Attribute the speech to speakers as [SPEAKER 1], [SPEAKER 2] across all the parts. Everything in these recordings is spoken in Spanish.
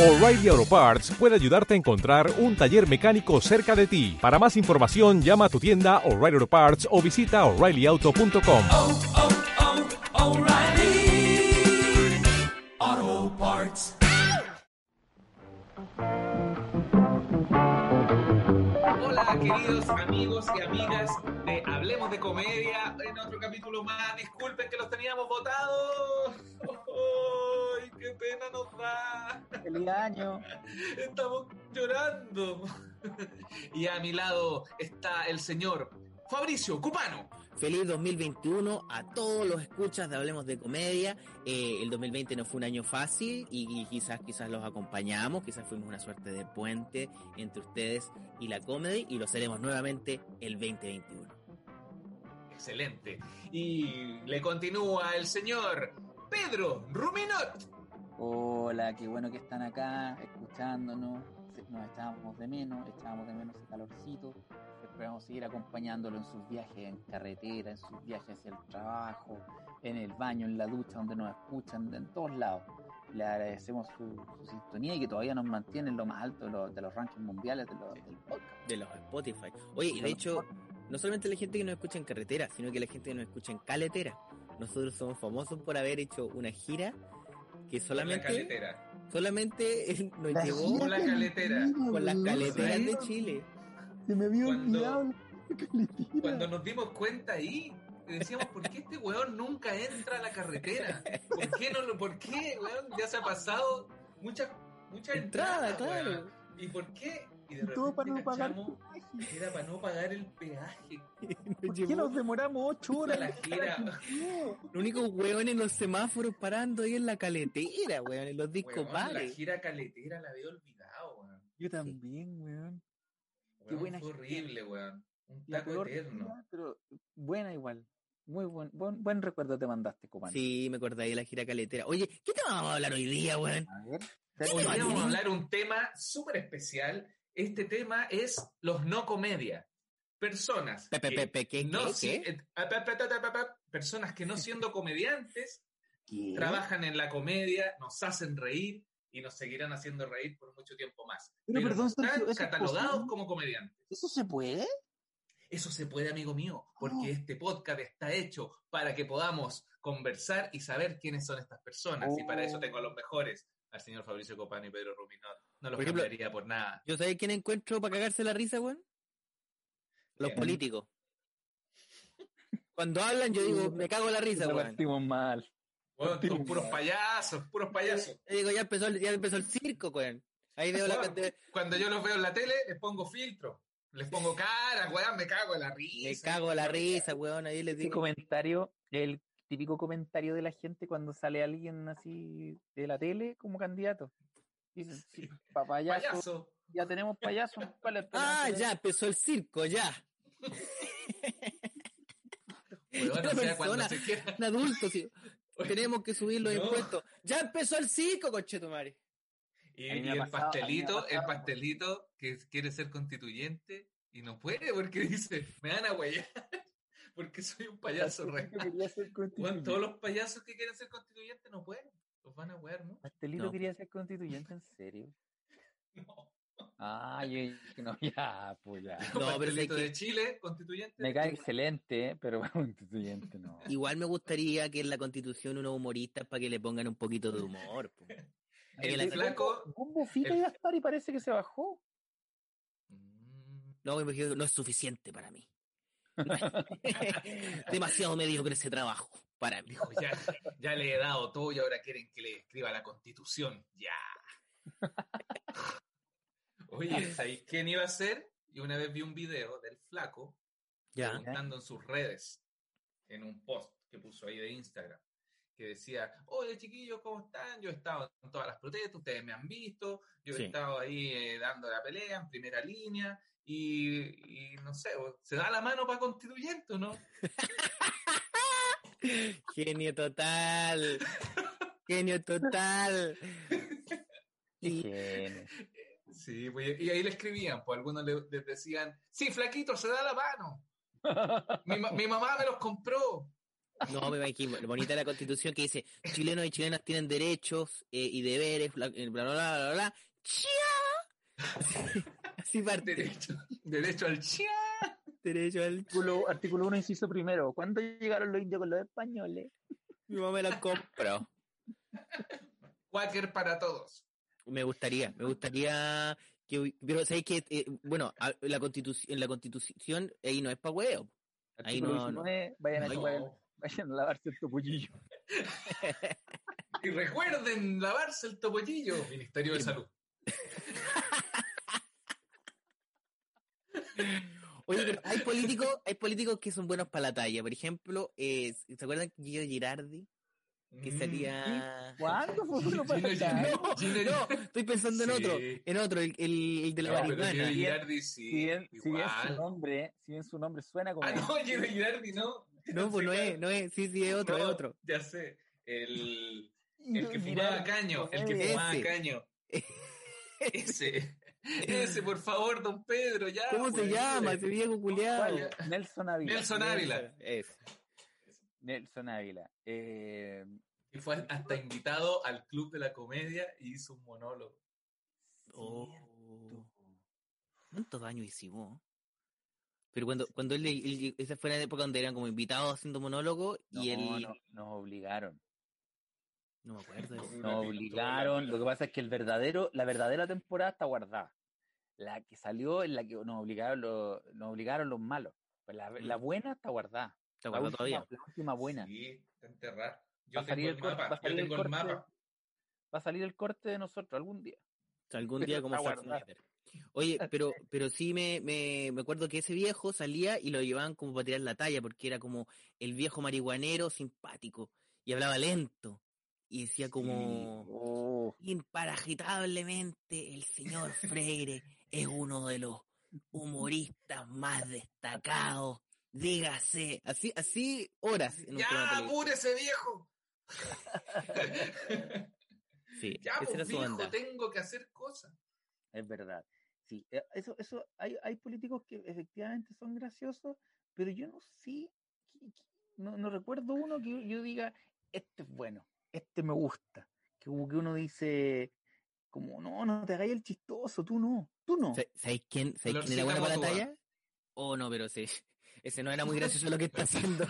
[SPEAKER 1] O'Reilly Auto Parts puede ayudarte a encontrar un taller mecánico cerca de ti. Para más información, llama a tu tienda O'Reilly Auto Parts o visita oreillyauto.com.
[SPEAKER 2] oh, oh, O'Reilly Auto Parts.
[SPEAKER 3] Hola queridos amigos y amigas de Hablemos de Comedia en otro capítulo más. Disculpen que los teníamos votados. ¡Ay, qué pena nos da!
[SPEAKER 4] Feliz año.
[SPEAKER 3] Estamos llorando. Y a mi lado está el señor Fabricio Cupano.
[SPEAKER 5] Feliz 2021 a todos los escuchas de Hablemos de Comedia. Eh, el 2020 no fue un año fácil y, y quizás quizás los acompañamos, quizás fuimos una suerte de puente entre ustedes y la comedy y lo seremos nuevamente el 2021.
[SPEAKER 3] Excelente. Y le continúa el señor Pedro Ruminot.
[SPEAKER 4] Hola, qué bueno que están acá escuchándonos. Nos echábamos de menos, echábamos de menos el calorcito. Esperamos seguir acompañándolo en sus viajes en carretera, en sus viajes hacia el trabajo, en el baño, en la ducha, donde nos escuchan, en todos lados. Le agradecemos su, su sintonía y que todavía nos mantiene en lo más alto de los, de los rankings mundiales de los, del podcast.
[SPEAKER 5] De los Spotify. Oye, y de hecho, no solamente la gente que nos escucha en carretera, sino que la gente que nos escucha en caletera. Nosotros somos famosos por haber hecho una gira que
[SPEAKER 3] La
[SPEAKER 5] solamente, solamente nos
[SPEAKER 4] La
[SPEAKER 5] llegó
[SPEAKER 3] Con la caletera.
[SPEAKER 5] con las caleteras de Chile.
[SPEAKER 4] Se me había
[SPEAKER 3] Cuando-. Cuando nos dimos cuenta ahí, decíamos, ¿por qué este weón nunca entra a la carretera? ¿Por qué no lo, por qué, weón? Ya se ha pasado muchas, muchas
[SPEAKER 5] Entrada,
[SPEAKER 3] entradas,
[SPEAKER 5] claro.
[SPEAKER 3] weón. ¿Y por qué? Y de
[SPEAKER 4] Y todo para no
[SPEAKER 3] repente cachamos era para no pagar el peaje.
[SPEAKER 4] ¿Por qué nos demoramos ocho horas?
[SPEAKER 3] la gira.
[SPEAKER 5] Los únicos hueones en los semáforos parando ahí en la caletera, weón, en los discos
[SPEAKER 3] Weón, la gira caletera la había olvidado, weón.
[SPEAKER 4] Yo también, weón. Qué
[SPEAKER 3] Weón,
[SPEAKER 4] buena
[SPEAKER 3] fue
[SPEAKER 4] gira.
[SPEAKER 3] horrible, weón. Un
[SPEAKER 4] La
[SPEAKER 3] taco eterno.
[SPEAKER 4] gira, pero buena igual. Muy buen, buen, buen recuerdo te mandaste, Copán.
[SPEAKER 5] Sí, me acordé de la gira caletera. Oye, ¿qué tema vamos a hablar hoy día, weón?
[SPEAKER 4] A ver.
[SPEAKER 3] Hoy vamos a hablar un tema súper especial. Este tema es los no comedia. Personas
[SPEAKER 5] Pe, pe,
[SPEAKER 3] que
[SPEAKER 5] pe, pe, ¿qué,
[SPEAKER 3] no ah, personas que no siendo comediantes
[SPEAKER 4] ¿Qué?
[SPEAKER 3] trabajan en la comedia, nos hacen reír y nos seguirán haciendo reír por mucho tiempo más.
[SPEAKER 4] Pero,
[SPEAKER 3] Pero,
[SPEAKER 4] perdón,
[SPEAKER 3] no están
[SPEAKER 4] Sergio, ¿eso es
[SPEAKER 3] catalogados como comediantes.
[SPEAKER 4] ¿Eso se puede?
[SPEAKER 3] Eso se puede, amigo mío, porque
[SPEAKER 4] Oh.
[SPEAKER 3] este podcast está hecho para que podamos conversar y saber quiénes son estas personas. Y para eso
[SPEAKER 4] Oh.
[SPEAKER 3] tengo a los mejores, al señor Fabricio Copano y Pedro Ruminot. No los
[SPEAKER 5] Por ejemplo,
[SPEAKER 3] cambiaría por nada.
[SPEAKER 5] ¿Yo sabés quién encuentro para cagarse la risa, weón? Los
[SPEAKER 3] ¿Quién?
[SPEAKER 5] políticos. Cuando hablan, yo digo, me cago en la risa, weón.
[SPEAKER 4] partimos mal.
[SPEAKER 3] Son puros payasos, puros payasos.
[SPEAKER 5] Yo digo, ya empezó, el- ya empezó el circo, weón. Ahí veo la cantidad-
[SPEAKER 3] Cuando yo los veo en la tele, les pongo filtro. Les pongo cara, weón, me cago en la risa.
[SPEAKER 5] Me cago en la risa, weón. Ahí les digo.
[SPEAKER 4] comentario, el típico comentario de la gente cuando sale alguien así de la tele como candidato. Dicen, sí, pa payaso,
[SPEAKER 3] Payaso.
[SPEAKER 4] ya tenemos payasos. ¿cuál es el
[SPEAKER 5] Ah,
[SPEAKER 4] payaso?
[SPEAKER 5] ya empezó el circo, ya.
[SPEAKER 3] Weón,
[SPEAKER 5] Otra
[SPEAKER 3] o sea, cuando
[SPEAKER 5] persona.
[SPEAKER 3] se quiera.
[SPEAKER 5] Un adulto, sí. Tenemos que subir los
[SPEAKER 3] No.
[SPEAKER 5] impuestos. Ya empezó el circo, conchetumare.
[SPEAKER 3] Y, y el
[SPEAKER 4] pasado-
[SPEAKER 3] pastelito, el pastelito que quiere ser constituyente y no puede porque dice, me van a huellar porque soy un payaso real. todos los payasos que quieren ser constituyentes no pueden. Los van a huear, ¿no?
[SPEAKER 4] Pastelito
[SPEAKER 5] No.
[SPEAKER 4] quería ser constituyente, ¿en serio?
[SPEAKER 3] No.
[SPEAKER 4] Ah, yo dije, no, ya, pues ya.
[SPEAKER 5] No, pero que-
[SPEAKER 3] de Chile, constituyente.
[SPEAKER 4] Me cae excelente, pero constituyente no.
[SPEAKER 5] Igual me gustaría que en la constitución unos humoristas para que le pongan un poquito de humor.
[SPEAKER 3] El flaco.
[SPEAKER 4] Bombo Fica
[SPEAKER 3] el-
[SPEAKER 4] iba a estar y parece que se bajó.
[SPEAKER 3] Mm,
[SPEAKER 5] No, me imagino que no es suficiente para mí. Demasiado mediocre ese trabajo para mí.
[SPEAKER 3] Dijo, ya, ya le he dado todo y ahora quieren que le escriba la constitución. Ya. Oye, ¿sabéis quién iba a ser? Y una vez vi un video del flaco
[SPEAKER 5] Ya.
[SPEAKER 3] preguntando en sus redes, en un post que puso ahí de Instagram, que decía, oye chiquillos, ¿cómo están? Yo he estado en todas las protestas, ustedes me han visto, yo
[SPEAKER 5] Sí.
[SPEAKER 3] he estado ahí eh, dando la pelea en primera línea y, y no sé, ¿se da la mano para constituyente o no?
[SPEAKER 5] Genio total. Genio total. Y-.
[SPEAKER 3] Sí, pues, y ahí le escribían, pues algunos le, les decían, sí, flaquito, se da la mano. Mi, ma- mi mamá me los compró.
[SPEAKER 5] No, me imagino, bonita la constitución que dice, chilenos y chilenas tienen derechos eh, y deberes, bla, bla, bla, bla, bla, bla. ¡Chia! Así parte.
[SPEAKER 3] Derecho, derecho al chia.
[SPEAKER 5] Derecho al...
[SPEAKER 4] Artículo, artículo 1, inciso primero. ¿Cuándo llegaron los indios con los españoles?
[SPEAKER 5] Mi mamá me la compró.
[SPEAKER 3] Quaker para todos.
[SPEAKER 5] Me gustaría, me gustaría que... Pero, ¿sabéis que eh, Bueno, a- la constitución, en la constitución ahí no es pa' huevo. Ahí no, no.
[SPEAKER 4] 19, vayan, a
[SPEAKER 3] No.
[SPEAKER 4] chupar el- vayan a lavarse el topollillo.
[SPEAKER 3] Y recuerden lavarse el topollillo. Ministerio de Salud.
[SPEAKER 5] Oye, pero hay políticos, hay políticos que son buenos para la talla. Por ejemplo, eh, ¿se acuerdan de Gio Girardi? Que
[SPEAKER 3] Mm.
[SPEAKER 5] salía...
[SPEAKER 4] ¿Cuándo fue uno para?
[SPEAKER 3] Girardi. Gino-
[SPEAKER 5] No, estoy pensando en otro, en otro, el, el, el de la
[SPEAKER 3] No,
[SPEAKER 5] marihuana.
[SPEAKER 3] Girardi sí.
[SPEAKER 4] Si bien, si bien su nombre, si bien su nombre suena como
[SPEAKER 3] Ah, no, Gino Girardi no.
[SPEAKER 5] No, pues no es, no es, sí, sí, es otro, es otro.
[SPEAKER 3] Ya sé. El, que fumaba caño. El que
[SPEAKER 5] Ese.
[SPEAKER 3] fumaba caño. Ese. Ese, por favor, don Pedro, ya.
[SPEAKER 5] ¿Cómo se
[SPEAKER 3] pues,
[SPEAKER 5] llama
[SPEAKER 3] ese.
[SPEAKER 5] ese viejo culiado?
[SPEAKER 4] Nelson Ávila.
[SPEAKER 3] Nelson Ávila.
[SPEAKER 5] Ese.
[SPEAKER 4] Nelson Ávila. Eh,
[SPEAKER 3] Y fue hasta invitado al Club de la Comedia y hizo un monólogo.
[SPEAKER 5] Oh.
[SPEAKER 4] cierto.
[SPEAKER 5] ¿Cuántos años hicimos? Pero cuando, cuando él, él- esa fue la época donde eran como invitados haciendo monólogo
[SPEAKER 4] No,
[SPEAKER 5] y él
[SPEAKER 4] no, nos obligaron.
[SPEAKER 5] No me acuerdo. de eso.
[SPEAKER 4] Nos obligaron. Lo que pasa es que el verdadero, la verdadera temporada está guardada. La que salió es la que nos obligaron los, nos obligaron los malos. Pues la, la buena está guardada.
[SPEAKER 5] ¿Te
[SPEAKER 4] La
[SPEAKER 5] acuerdas
[SPEAKER 4] última,
[SPEAKER 5] todavía?
[SPEAKER 4] la última buena.
[SPEAKER 3] Sí, está enterrada. Yo
[SPEAKER 4] Va a salir
[SPEAKER 3] tengo
[SPEAKER 4] el corte- va
[SPEAKER 3] mapa.
[SPEAKER 4] a salir
[SPEAKER 3] Yo
[SPEAKER 4] el
[SPEAKER 3] tengo el
[SPEAKER 4] corte.
[SPEAKER 3] mapa.
[SPEAKER 4] Va a salir el corte de nosotros algún día.
[SPEAKER 5] O sea, algún día como
[SPEAKER 4] Está
[SPEAKER 5] Zack
[SPEAKER 4] guardada.
[SPEAKER 5] Snyder. Oye, pero, pero sí me, me, me acuerdo que ese viejo salía y lo llevaban como para tirar la talla, porque era como el viejo marihuanero simpático y hablaba lento y decía como
[SPEAKER 4] Oh,
[SPEAKER 5] imparagitablemente el señor Freire es uno de los humoristas más destacados. Dígase, así, así horas en un
[SPEAKER 3] ¡Ya, apúrese, viejo!
[SPEAKER 5] Sí,
[SPEAKER 3] ya,
[SPEAKER 5] esa era
[SPEAKER 3] pues,
[SPEAKER 5] su
[SPEAKER 3] viejo,
[SPEAKER 5] onda.
[SPEAKER 3] tengo que hacer cosas.
[SPEAKER 4] es verdad. Sí, eh, eso, eso, hay, hay políticos que efectivamente son graciosos, pero yo no sé, no, no recuerdo uno que yo diga, este es bueno, este me gusta. Que como que uno dice, como, no, no te hagáis el chistoso, tú no, tú no.
[SPEAKER 5] Sa- ¿Sabéis quién, ¿sabéis quién era bueno para la talla? Oh, no, pero sí. Ese no era muy gracioso lo que está haciendo.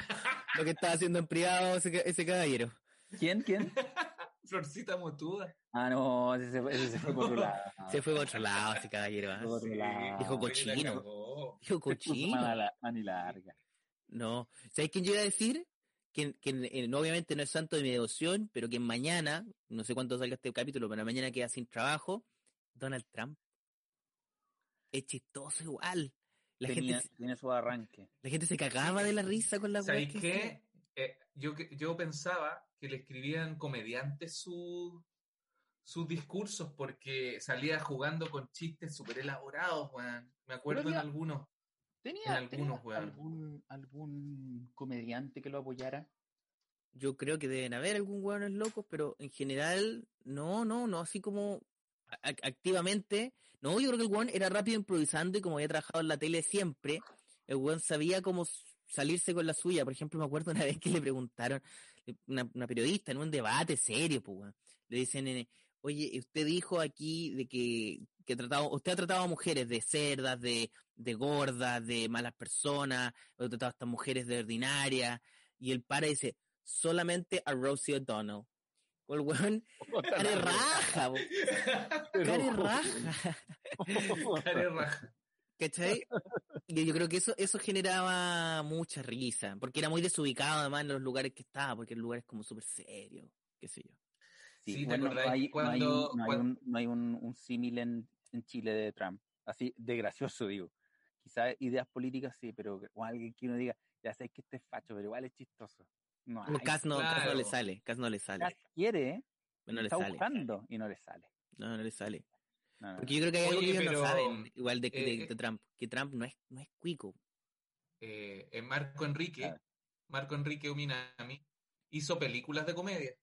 [SPEAKER 5] lo que estaba haciendo en privado ese, ese caballero.
[SPEAKER 4] ¿Quién, quién?
[SPEAKER 3] Florcita Motuda.
[SPEAKER 4] Ah, no, ese se, fue- ese se fue por otro lado.
[SPEAKER 5] Se fue por otro lado ese caballero. ¿ah?
[SPEAKER 4] Por otro lado.
[SPEAKER 5] Dijo
[SPEAKER 3] sí, la
[SPEAKER 5] cochino. Dijo cochino.
[SPEAKER 4] y larga.
[SPEAKER 5] No. ¿Sabéis quién yo iba a decir? Que, que eh, obviamente no es santo de mi devoción, pero que mañana, no sé cuánto salga este capítulo, pero mañana queda sin trabajo, Donald Trump. Es chistoso igual. La,
[SPEAKER 4] Tenía,
[SPEAKER 5] gente,
[SPEAKER 4] tiene su arranque.
[SPEAKER 5] la gente se cagaba de la risa con la
[SPEAKER 3] ¿Sabéis qué? Eh, yo, que- yo pensaba que le escribían comediantes su- sus discursos porque salía jugando con chistes súper elaborados, weón. Me acuerdo en algunos.
[SPEAKER 4] ¿Tenía,
[SPEAKER 3] En algunos,
[SPEAKER 4] tenía
[SPEAKER 3] weón.
[SPEAKER 4] algún, algún comediante que lo apoyara?
[SPEAKER 5] Yo creo que deben haber algún hueones locos, pero en general, no, no, no, así como activamente. No, yo creo que el hueón era rápido improvisando y como había trabajado en la tele siempre, el hueón sabía cómo salirse con la suya. Por ejemplo, me acuerdo una vez que le preguntaron, una, una periodista en un debate serio, pues, weón, le dicen, eh, oye, usted dijo aquí de que, que trataba, usted ha tratado a mujeres de cerdas, de, de gordas, de malas personas, ha tratado a estas mujeres de ordinarias, y el para dice, solamente a Rosie O'Donnell. O el weón, care raja, care raja,
[SPEAKER 3] Care raja.
[SPEAKER 5] ¿cachai? Y yo creo que eso, eso generaba mucha risa, porque era muy desubicado además en los lugares que estaba, porque el lugar es como súper serio, qué sé yo.
[SPEAKER 4] Sí,
[SPEAKER 3] Sí, ¿te
[SPEAKER 4] bueno, no
[SPEAKER 3] acordáis
[SPEAKER 4] hay, no hay
[SPEAKER 3] cuando-
[SPEAKER 4] un, no hay un, no hay un, un símil en, en Chile de Trump. Así, de gracioso, digo. Quizás ideas políticas sí, pero o alguien que uno diga, ya sabes que este es facho, pero igual es chistoso. No, hay.
[SPEAKER 5] Cas no, Cas no le
[SPEAKER 3] claro.
[SPEAKER 5] sale, Cas no le sale,
[SPEAKER 4] Cas quiere, ¿eh?
[SPEAKER 5] no le
[SPEAKER 4] está
[SPEAKER 5] sale,
[SPEAKER 4] buscando y no le sale.
[SPEAKER 5] no, no le sale.
[SPEAKER 4] No, no,
[SPEAKER 5] Porque yo creo que hay algo que ellos
[SPEAKER 3] pero,
[SPEAKER 5] no saben, igual de, de-
[SPEAKER 3] eh,
[SPEAKER 5] de Trump, que Trump no es, no es cuico.
[SPEAKER 3] Eh, eh, Marco Enrique,
[SPEAKER 4] Claro.
[SPEAKER 3] Marco Enrique Uminami, hizo películas de comedia.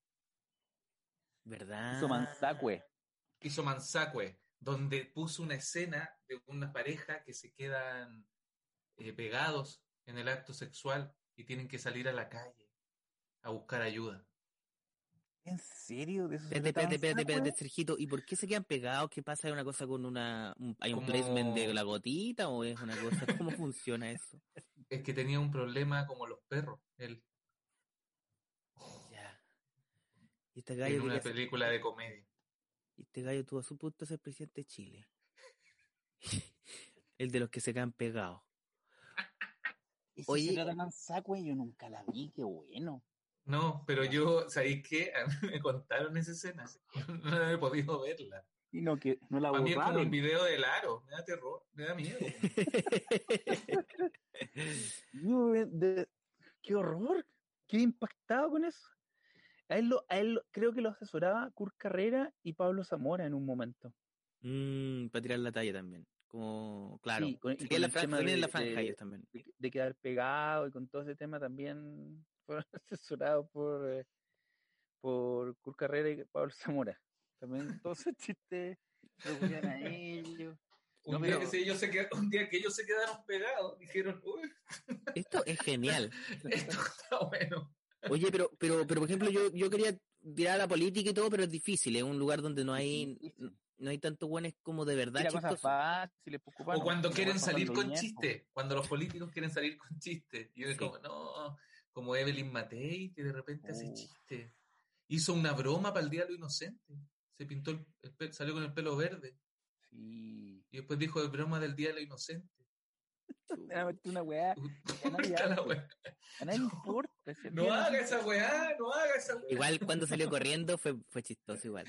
[SPEAKER 5] ¿Verdad?
[SPEAKER 4] Hizo Manzacue.
[SPEAKER 3] Hizo Manzacue, donde puso una escena de una pareja que se quedan eh, pegados en el acto sexual y tienen que salir a la calle. a buscar ayuda.
[SPEAKER 4] ¿En serio? ¿De eso se
[SPEAKER 5] Espérate, espérate, espérate? Sergito. ¿Y por qué se quedan pegados? ¿Qué pasa? ¿Hay una cosa con una... un- ¿Hay un
[SPEAKER 3] Como-
[SPEAKER 5] placement de la gotita o es una cosa... ¿Cómo funciona eso?
[SPEAKER 3] Es que tenía un problema como los perros, él,
[SPEAKER 5] Ya. Y este
[SPEAKER 3] en una
[SPEAKER 5] ser-
[SPEAKER 3] película de comedia.
[SPEAKER 5] y este gallo tuvo a su punto ser presidente de Chile. El de los que se quedan pegados.
[SPEAKER 4] ¿Eso
[SPEAKER 5] Oye-
[SPEAKER 4] trata Manzacue? Yo nunca la vi, qué bueno.
[SPEAKER 3] No, pero yo, ¿sabéis qué? A mí me contaron esa escena. No he podido verla.
[SPEAKER 4] Y no, que no la
[SPEAKER 3] A mí es como
[SPEAKER 4] borraron.
[SPEAKER 3] video del aro. Me da terror, me da miedo.
[SPEAKER 4] Yo, eh, de- Qué horror. Qué impactado con eso. A él, lo, a él lo- creo que lo asesoraba Kurt Carrera y Pablo Zamora en un momento.
[SPEAKER 5] Mm, para tirar la talla también. Como, claro.
[SPEAKER 4] Sí, con- y con
[SPEAKER 5] la
[SPEAKER 4] el
[SPEAKER 5] franja,
[SPEAKER 4] tema
[SPEAKER 5] también en
[SPEAKER 4] de-
[SPEAKER 5] la franja
[SPEAKER 4] de-
[SPEAKER 5] ellos también.
[SPEAKER 4] de, de quedar pegado y con todo ese tema también fueron asesorados por, eh, por Kurt Carrera y Pablo Zamora. También todos esos chistes lo a ellos.
[SPEAKER 3] Un,
[SPEAKER 4] No,
[SPEAKER 3] día
[SPEAKER 4] pero-
[SPEAKER 3] que se- ellos se qued- un día que ellos se quedaron pegados, dijeron, uy,
[SPEAKER 5] Esto es genial.
[SPEAKER 3] esto está bueno.
[SPEAKER 5] Oye, pero, pero, pero por ejemplo, yo, yo quería tirar a la política y todo, pero es difícil. Es un lugar donde no hay, no hay tantos buenos como de verdad
[SPEAKER 4] cosas fáciles, pues,
[SPEAKER 3] O cuando quieren salir con
[SPEAKER 4] bien, pues.
[SPEAKER 3] chistes, cuando los políticos quieren salir con chistes. Y yo
[SPEAKER 5] Sí.
[SPEAKER 3] como, no, como Evelyn Matei, que de repente hace chistes. Hizo una broma para el Día de lo Inocente. Se pintó, el, el salió con el pelo verde.
[SPEAKER 4] Sí.
[SPEAKER 3] Y después dijo broma del Día de lo Inocente.
[SPEAKER 4] Era meter una weá. Nadie. A nadie importa. el
[SPEAKER 3] No
[SPEAKER 4] de
[SPEAKER 3] haga esa weá, no haga esa weá.
[SPEAKER 5] Igual cuando salió corriendo fue, fue chistoso igual.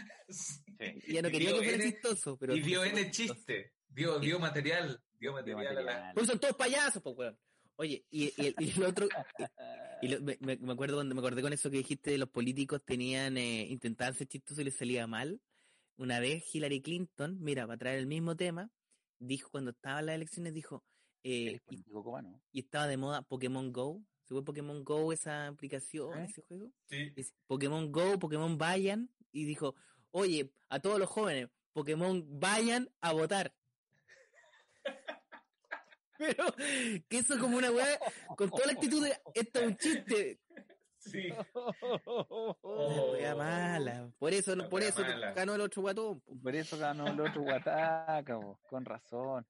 [SPEAKER 5] Y ya no quería
[SPEAKER 3] dio
[SPEAKER 5] que fuera
[SPEAKER 3] N-
[SPEAKER 5] chistoso, pero...
[SPEAKER 3] y dio
[SPEAKER 5] fue
[SPEAKER 3] N
[SPEAKER 5] chistoso.
[SPEAKER 3] chiste. Dio, dio material. Dio material a la.
[SPEAKER 5] Pues son todos payasos, pues, weón. Oye, y, y, el- y el otro, y lo- me, me- acuerdo cuando me acordé con eso que dijiste de los políticos tenían, eh, intentaban ser chistosos y les salía mal. Una vez Hillary Clinton, mira, para traer el mismo tema, dijo cuando estaban las elecciones, dijo, eh, y,
[SPEAKER 4] político cubano.
[SPEAKER 5] y estaba de moda Pokémon Go. ¿Se fue Pokémon Go esa aplicación,
[SPEAKER 4] ¿Eh?
[SPEAKER 5] ese juego?
[SPEAKER 3] Sí.
[SPEAKER 5] Pokémon Go, Pokémon vayan, y dijo, oye, a todos los jóvenes, Pokémon vayan a votar. Pero, que eso es como una weá, con toda la actitud de, esto es un chiste.
[SPEAKER 3] Sí.
[SPEAKER 5] La weá mala. Por eso, por eso
[SPEAKER 3] mala.
[SPEAKER 5] ganó el otro guatón. po.
[SPEAKER 4] Por eso ganó el otro Guataca, con razón.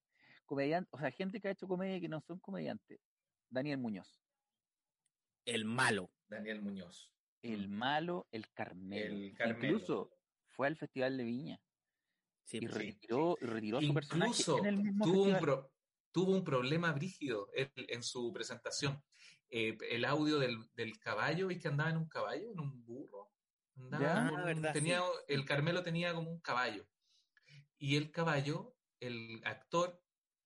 [SPEAKER 4] Comediante, o sea, gente que ha hecho comedia que no son comediantes. Daniel Muñoz.
[SPEAKER 5] El malo.
[SPEAKER 3] Daniel Muñoz.
[SPEAKER 4] El malo, el Carmelo.
[SPEAKER 3] El Carmelo.
[SPEAKER 4] Incluso fue al Festival de Viña
[SPEAKER 5] Sí,
[SPEAKER 4] y
[SPEAKER 5] pues, sí.
[SPEAKER 4] retiró, y retiró su personaje
[SPEAKER 3] Incluso
[SPEAKER 4] en el mismo
[SPEAKER 3] tuvo un,
[SPEAKER 4] festival.
[SPEAKER 3] pro- tuvo un problema brígido él en su presentación. Eh, el audio del, del caballo, ¿viste que andaba en un caballo, en un burro? Andaba
[SPEAKER 4] Ya.
[SPEAKER 5] Ah,
[SPEAKER 3] un-
[SPEAKER 5] verdad,
[SPEAKER 3] tenía,
[SPEAKER 5] sí.
[SPEAKER 3] El Carmelo tenía como un caballo. Y el caballo, el actor,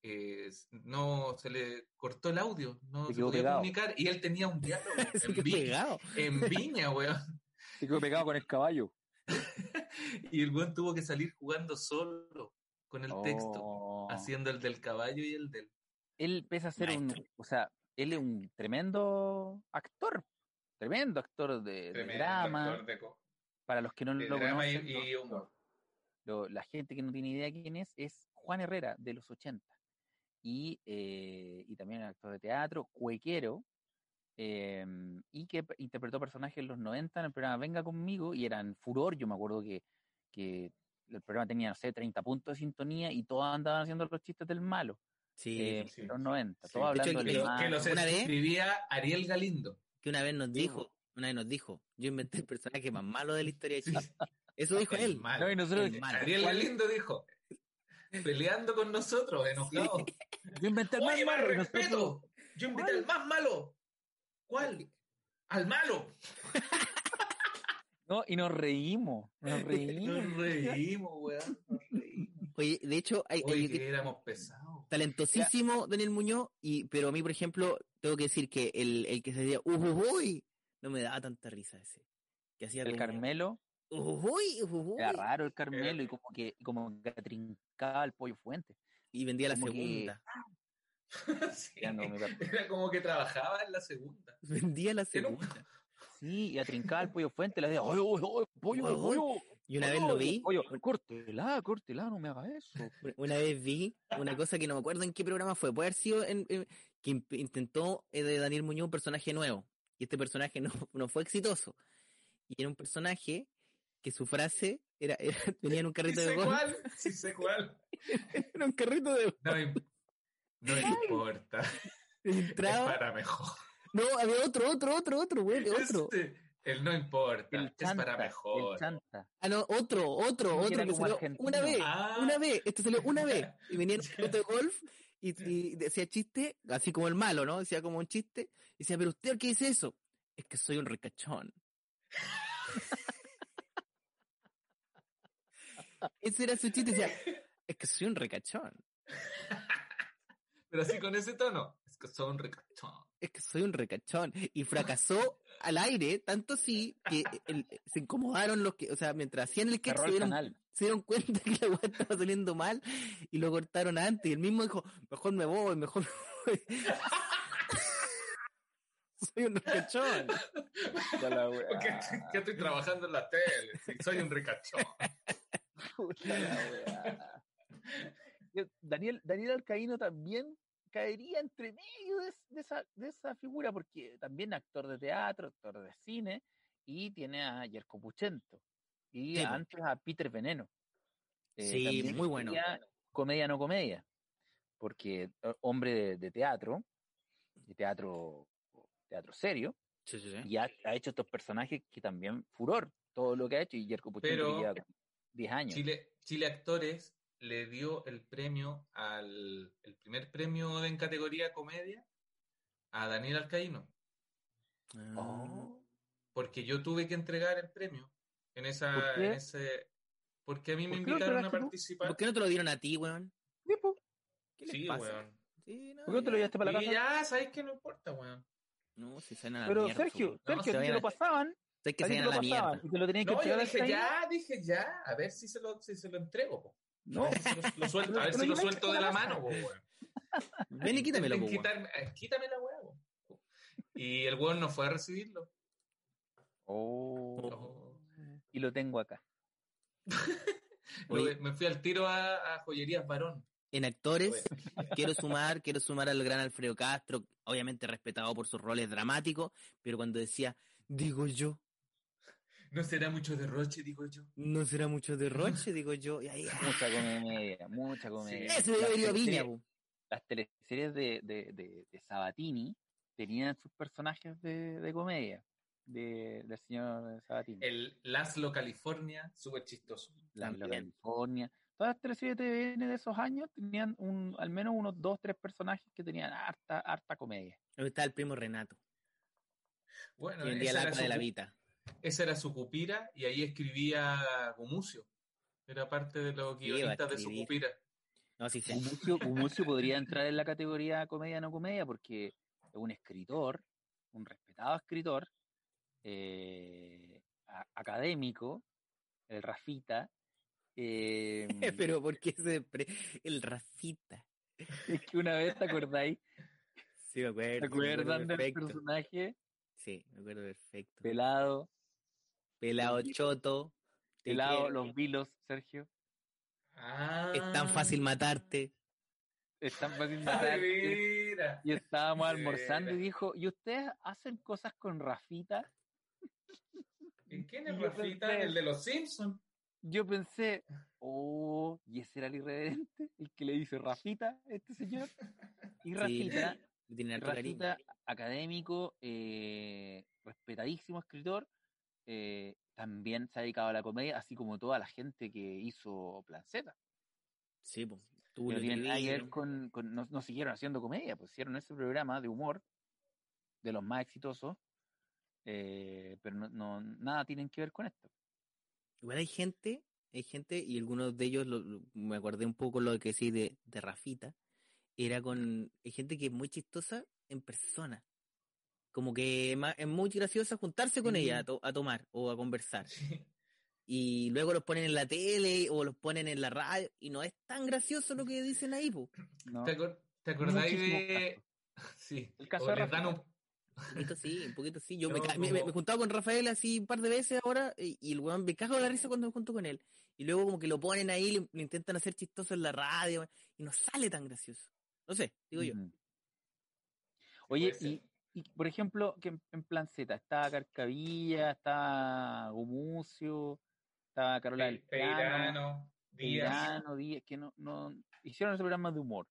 [SPEAKER 3] eh, no se le cortó el audio, no
[SPEAKER 4] Se
[SPEAKER 3] podía
[SPEAKER 4] pegado.
[SPEAKER 3] comunicar. Y él tenía un diálogo
[SPEAKER 5] Se
[SPEAKER 3] en,
[SPEAKER 5] quedó
[SPEAKER 3] Vi-
[SPEAKER 5] pegado.
[SPEAKER 3] en Viña, weón.
[SPEAKER 4] Se quedó pegado con el caballo.
[SPEAKER 3] Y el weón tuvo que salir jugando solo con el texto,
[SPEAKER 4] Oh.
[SPEAKER 3] haciendo el del caballo y el del.
[SPEAKER 4] Él pese a ser un, o sea, él es un tremendo actor, tremendo actor de, de drama. Para los que no
[SPEAKER 3] de
[SPEAKER 4] lo
[SPEAKER 3] y-
[SPEAKER 4] conocen,
[SPEAKER 3] y humor.
[SPEAKER 4] lo- la gente que no tiene idea quién es, es Juan Herrera, de los 80. Y, eh, y también actor de teatro, cuequero, eh, y que interpretó personajes en los 90 en el programa Venga conmigo, y eran furor, yo me acuerdo que, que el programa tenía, no sé, 30 puntos de sintonía, y todos andaban haciendo los chistes del malo,
[SPEAKER 5] Sí,
[SPEAKER 4] eh,
[SPEAKER 3] sí.
[SPEAKER 4] en los 90,
[SPEAKER 3] Sí.
[SPEAKER 4] todos
[SPEAKER 5] De hecho,
[SPEAKER 4] hablando
[SPEAKER 5] el-
[SPEAKER 4] del
[SPEAKER 3] Que, que los
[SPEAKER 5] Una vez-
[SPEAKER 3] escribía Ariel Galindo.
[SPEAKER 5] que una vez nos dijo, una vez nos dijo, yo inventé el personaje más malo de la historia de Chile. Eso dijo
[SPEAKER 3] El
[SPEAKER 5] él.
[SPEAKER 3] malo.
[SPEAKER 4] No, y nosotros-
[SPEAKER 5] El malo.
[SPEAKER 3] Ariel Galindo dijo, peleando con nosotros, enojado.
[SPEAKER 4] Yo inventé el más
[SPEAKER 3] Oye,
[SPEAKER 4] malo, nosotros-
[SPEAKER 3] respeto. Yo invité al más malo. ¿Cuál? Al malo.
[SPEAKER 4] No, y nos reímos, nos reímos.
[SPEAKER 3] Nos reímos, weón. Nos reímos.
[SPEAKER 5] Oye, de hecho, hay,
[SPEAKER 3] Oye,
[SPEAKER 5] hay-
[SPEAKER 3] que éramos pesados.
[SPEAKER 5] talentosísimo Daniel Muñoz, y, pero a mí, por ejemplo, tengo que decir que el, el que se decía ujujuy, no me daba tanta risa ese. Que hacía
[SPEAKER 4] El Carmelo,
[SPEAKER 5] ujujuy, ujujuy,
[SPEAKER 4] era raro el Carmelo, y como que, como que trincaba el pollo fuente.
[SPEAKER 5] y vendía la
[SPEAKER 4] que-
[SPEAKER 5] segunda.
[SPEAKER 3] Sí.
[SPEAKER 4] Ya no me acuerdo.
[SPEAKER 3] Era como que trabajaba en la segunda.
[SPEAKER 5] Vendía la
[SPEAKER 3] un-
[SPEAKER 5] segunda.
[SPEAKER 4] Sí, y atrincaba el pollo fuente, le decía, oye, oye, oye, pollo,
[SPEAKER 5] Oye,
[SPEAKER 4] pollo.
[SPEAKER 5] Y una vez lo vi,
[SPEAKER 4] córtela, córtela, no me hagas eso.
[SPEAKER 5] una vez vi una cosa que no me acuerdo en qué programa fue, puede haber sido en, en- que intentó eh, de Daniel Muñoz un personaje nuevo. Y Y este personaje no, no fue exitoso. Y era un personaje que su frase era, era venía en un
[SPEAKER 3] Sí
[SPEAKER 5] carrito de
[SPEAKER 3] sé
[SPEAKER 5] golf.
[SPEAKER 3] cuál, sí sé cuál.
[SPEAKER 5] Era un carrito de golf.
[SPEAKER 3] No, no importa. Es para mejor.
[SPEAKER 5] No, había otro, otro, otro, otro, güey, otro.
[SPEAKER 3] Este, el no importa.
[SPEAKER 4] El
[SPEAKER 3] es
[SPEAKER 4] chanta,
[SPEAKER 3] para mejor.
[SPEAKER 4] el chanta.
[SPEAKER 5] Ah, no, otro, otro, otro que salió una vez,
[SPEAKER 3] Ah.
[SPEAKER 5] una vez, este salió una vez, y venía en un carrito de golf, y, y decía chiste, así como el malo, ¿no? Decía como un chiste, y decía, pero usted, ¿qué dice eso? Es que soy un ricachón. Ese era su chiste, decía, es que soy un ricachón,
[SPEAKER 3] Pero así con ese tono. Es que son ricachón.
[SPEAKER 5] es que soy un ricachón. Y fracasó al aire, tanto así que el- se incomodaron los que, o sea, mientras hacían el
[SPEAKER 4] Cerró
[SPEAKER 5] se
[SPEAKER 4] el
[SPEAKER 5] dieron
[SPEAKER 4] canal.
[SPEAKER 5] se dieron cuenta que la weá estaba saliendo mal y lo cortaron antes. Y el mismo dijo, mejor me voy, mejor me voy. Soy un ricachón.
[SPEAKER 4] Ya la
[SPEAKER 3] estoy, que estoy trabajando en la tele. soy un ricachón.
[SPEAKER 4] Puta la Daniel, Daniel Alcaíno también caería entre medio de, de esa, de esa figura, porque también actor de teatro, actor de cine, y tiene a Yerko Puchento, y
[SPEAKER 5] Sí,
[SPEAKER 4] antes a Peter Veneno. Eh,
[SPEAKER 5] Sí, muy bueno.
[SPEAKER 4] Comedia no comedia, porque eh, hombre de, de teatro, de teatro, teatro serio,
[SPEAKER 5] Sí,
[SPEAKER 4] y ha, ha hecho estos personajes que también furor, todo lo que ha hecho, y Yerko Puchento
[SPEAKER 3] Pero-
[SPEAKER 4] 10 años.
[SPEAKER 3] Chile, Chile Actores le dio el premio al el primer premio en categoría comedia a Daniel Alcaíno.
[SPEAKER 5] Ah.
[SPEAKER 4] Oh.
[SPEAKER 3] Porque yo tuve que entregar el premio en esa,
[SPEAKER 4] ¿Por qué?
[SPEAKER 3] en ese, porque a mí me
[SPEAKER 4] ¿Por qué lo
[SPEAKER 3] invitaron a participar.
[SPEAKER 5] ¿Por qué no te lo dieron a ti, weón? ¿Qué les
[SPEAKER 3] Sí,
[SPEAKER 5] pasa?
[SPEAKER 3] weón.
[SPEAKER 5] Sí, no,
[SPEAKER 4] ¿Por qué no te lo
[SPEAKER 5] ya.
[SPEAKER 4] llevaste para la
[SPEAKER 3] Y
[SPEAKER 4] casa?
[SPEAKER 3] ya, sabéis que no importa, weón.
[SPEAKER 5] No, si se van a la
[SPEAKER 4] Pero
[SPEAKER 5] mierda,
[SPEAKER 4] Sergio. Sergio, ti
[SPEAKER 5] vayan
[SPEAKER 4] te lo pasaban,
[SPEAKER 5] sé que se
[SPEAKER 4] lo
[SPEAKER 5] a la mierda.
[SPEAKER 4] y te lo tenías que
[SPEAKER 3] No, yo dije ya, dije ya, a ver si se lo, si se lo entrego, po.
[SPEAKER 4] No,
[SPEAKER 3] A ver si lo, lo suelto, a ver
[SPEAKER 4] Pero
[SPEAKER 3] si lo
[SPEAKER 4] yo me
[SPEAKER 3] suelto de la mano, po, weón.
[SPEAKER 5] Ven y quítamelo, po,
[SPEAKER 3] eh, quítame la weá, po. Y el weón no fue a recibirlo.
[SPEAKER 4] Oh, y lo tengo acá.
[SPEAKER 5] Oye.
[SPEAKER 3] Me fui al tiro a, a Joyerías Varón.
[SPEAKER 5] En actores, quiero sumar, quiero sumar al gran Alfredo Castro, obviamente respetado por sus roles dramáticos, pero cuando decía, digo yo,
[SPEAKER 3] No será mucho derroche, digo yo.
[SPEAKER 5] no será mucho derroche, digo yo, y ahí, ah,
[SPEAKER 4] Mucha comedia, mucha comedia.
[SPEAKER 5] ese debe ir a
[SPEAKER 4] Las
[SPEAKER 5] Viña.
[SPEAKER 4] Las teleseries de, de, de, de Sabatini tenían sus personajes de, de comedia, de, del señor Sabatini.
[SPEAKER 3] El Laszlo California, súper chistoso.
[SPEAKER 4] La Isla
[SPEAKER 5] también.
[SPEAKER 4] California. Todas las teleseries de TVN de esos años tenían un, al menos unos dos, tres personajes que tenían harta, harta comedia.
[SPEAKER 5] Ahí está el primo Renato,
[SPEAKER 3] Bueno,
[SPEAKER 5] que vendía
[SPEAKER 3] esa
[SPEAKER 5] la de la vida.
[SPEAKER 3] Esa era su cupira y ahí escribía Gumucio. Era parte de los guionistas de su cupira.
[SPEAKER 5] No, sí, sí.
[SPEAKER 4] Gumucio, Gumucio podría entrar en la categoría comedia no comedia porque es un escritor, un respetado escritor, eh, a- académico, el Rafita. eh,
[SPEAKER 5] Pero ¿por qué siempre el Rafita?
[SPEAKER 4] es que una vez te acordáis,
[SPEAKER 5] Sí, me acuerdo.
[SPEAKER 4] ¿te acuerdan del
[SPEAKER 5] perfecto.
[SPEAKER 4] personaje
[SPEAKER 5] Sí, me acuerdo perfecto.
[SPEAKER 4] pelado,
[SPEAKER 5] Pelado choto.
[SPEAKER 4] pelado,
[SPEAKER 5] quiero.
[SPEAKER 4] los vilos, Sergio?
[SPEAKER 3] Ah,
[SPEAKER 5] Es tan fácil matarte.
[SPEAKER 4] Es tan fácil
[SPEAKER 3] Ay,
[SPEAKER 4] matar.
[SPEAKER 3] mira.
[SPEAKER 4] Y estábamos almorzando y dijo, ¿y ustedes hacen cosas con Rafita?
[SPEAKER 3] ¿En quién
[SPEAKER 4] Y
[SPEAKER 3] es Rafita?
[SPEAKER 4] pensé-
[SPEAKER 3] El de los Simpsons.
[SPEAKER 4] Yo pensé, oh, y ese era el irreverente, el que le dice Rafita a este señor. Y Rafita, Rafita, académico, eh, respetadísimo escritor, eh, también se ha dedicado a la comedia, así como toda la gente que hizo Plan Z.
[SPEAKER 5] Sí, pues. Tú
[SPEAKER 4] No
[SPEAKER 5] lo
[SPEAKER 4] tienen
[SPEAKER 5] escribieron.
[SPEAKER 4] con, con- no, no siguieron haciendo comedia, pues hicieron ese programa de humor, de los más exitosos, eh, pero no, no- nada tienen que ver con esto.
[SPEAKER 5] Igual hay gente, hay gente, y algunos de ellos, lo- lo- me acordé un poco lo que sí de, de Rafita, era con, hay gente que es muy chistosa en persona. Como que es muy graciosa juntarse con
[SPEAKER 3] Sí.
[SPEAKER 5] ella a, to- a tomar o a conversar.
[SPEAKER 3] Sí.
[SPEAKER 5] Y luego los ponen en la tele o los ponen en la radio y no es tan gracioso lo que dicen ahí.
[SPEAKER 4] ¿no?
[SPEAKER 3] ¿Te, acor- te acordáis de...? Sí.
[SPEAKER 4] El caso
[SPEAKER 3] o
[SPEAKER 4] de Rafita.
[SPEAKER 3] un-
[SPEAKER 5] Un poquito sí, un poquito sí. Yo me,
[SPEAKER 3] No, como-
[SPEAKER 5] me juntaba con Rafael así un par de veces ahora y, y el weón me cago en la risa cuando me junto con él. Y luego como que lo ponen ahí, le intentan hacer chistoso en la radio y no sale tan gracioso. No sé, digo yo.
[SPEAKER 4] Oye,
[SPEAKER 3] ser.
[SPEAKER 4] y y, por ejemplo, que en, en plan Z estaba Carcavilla, estaba Gumucio, estaba Carola del Piano,
[SPEAKER 3] Peirano, Díaz,
[SPEAKER 4] Peirano, Díaz, que no, no hicieron ese programa de humor.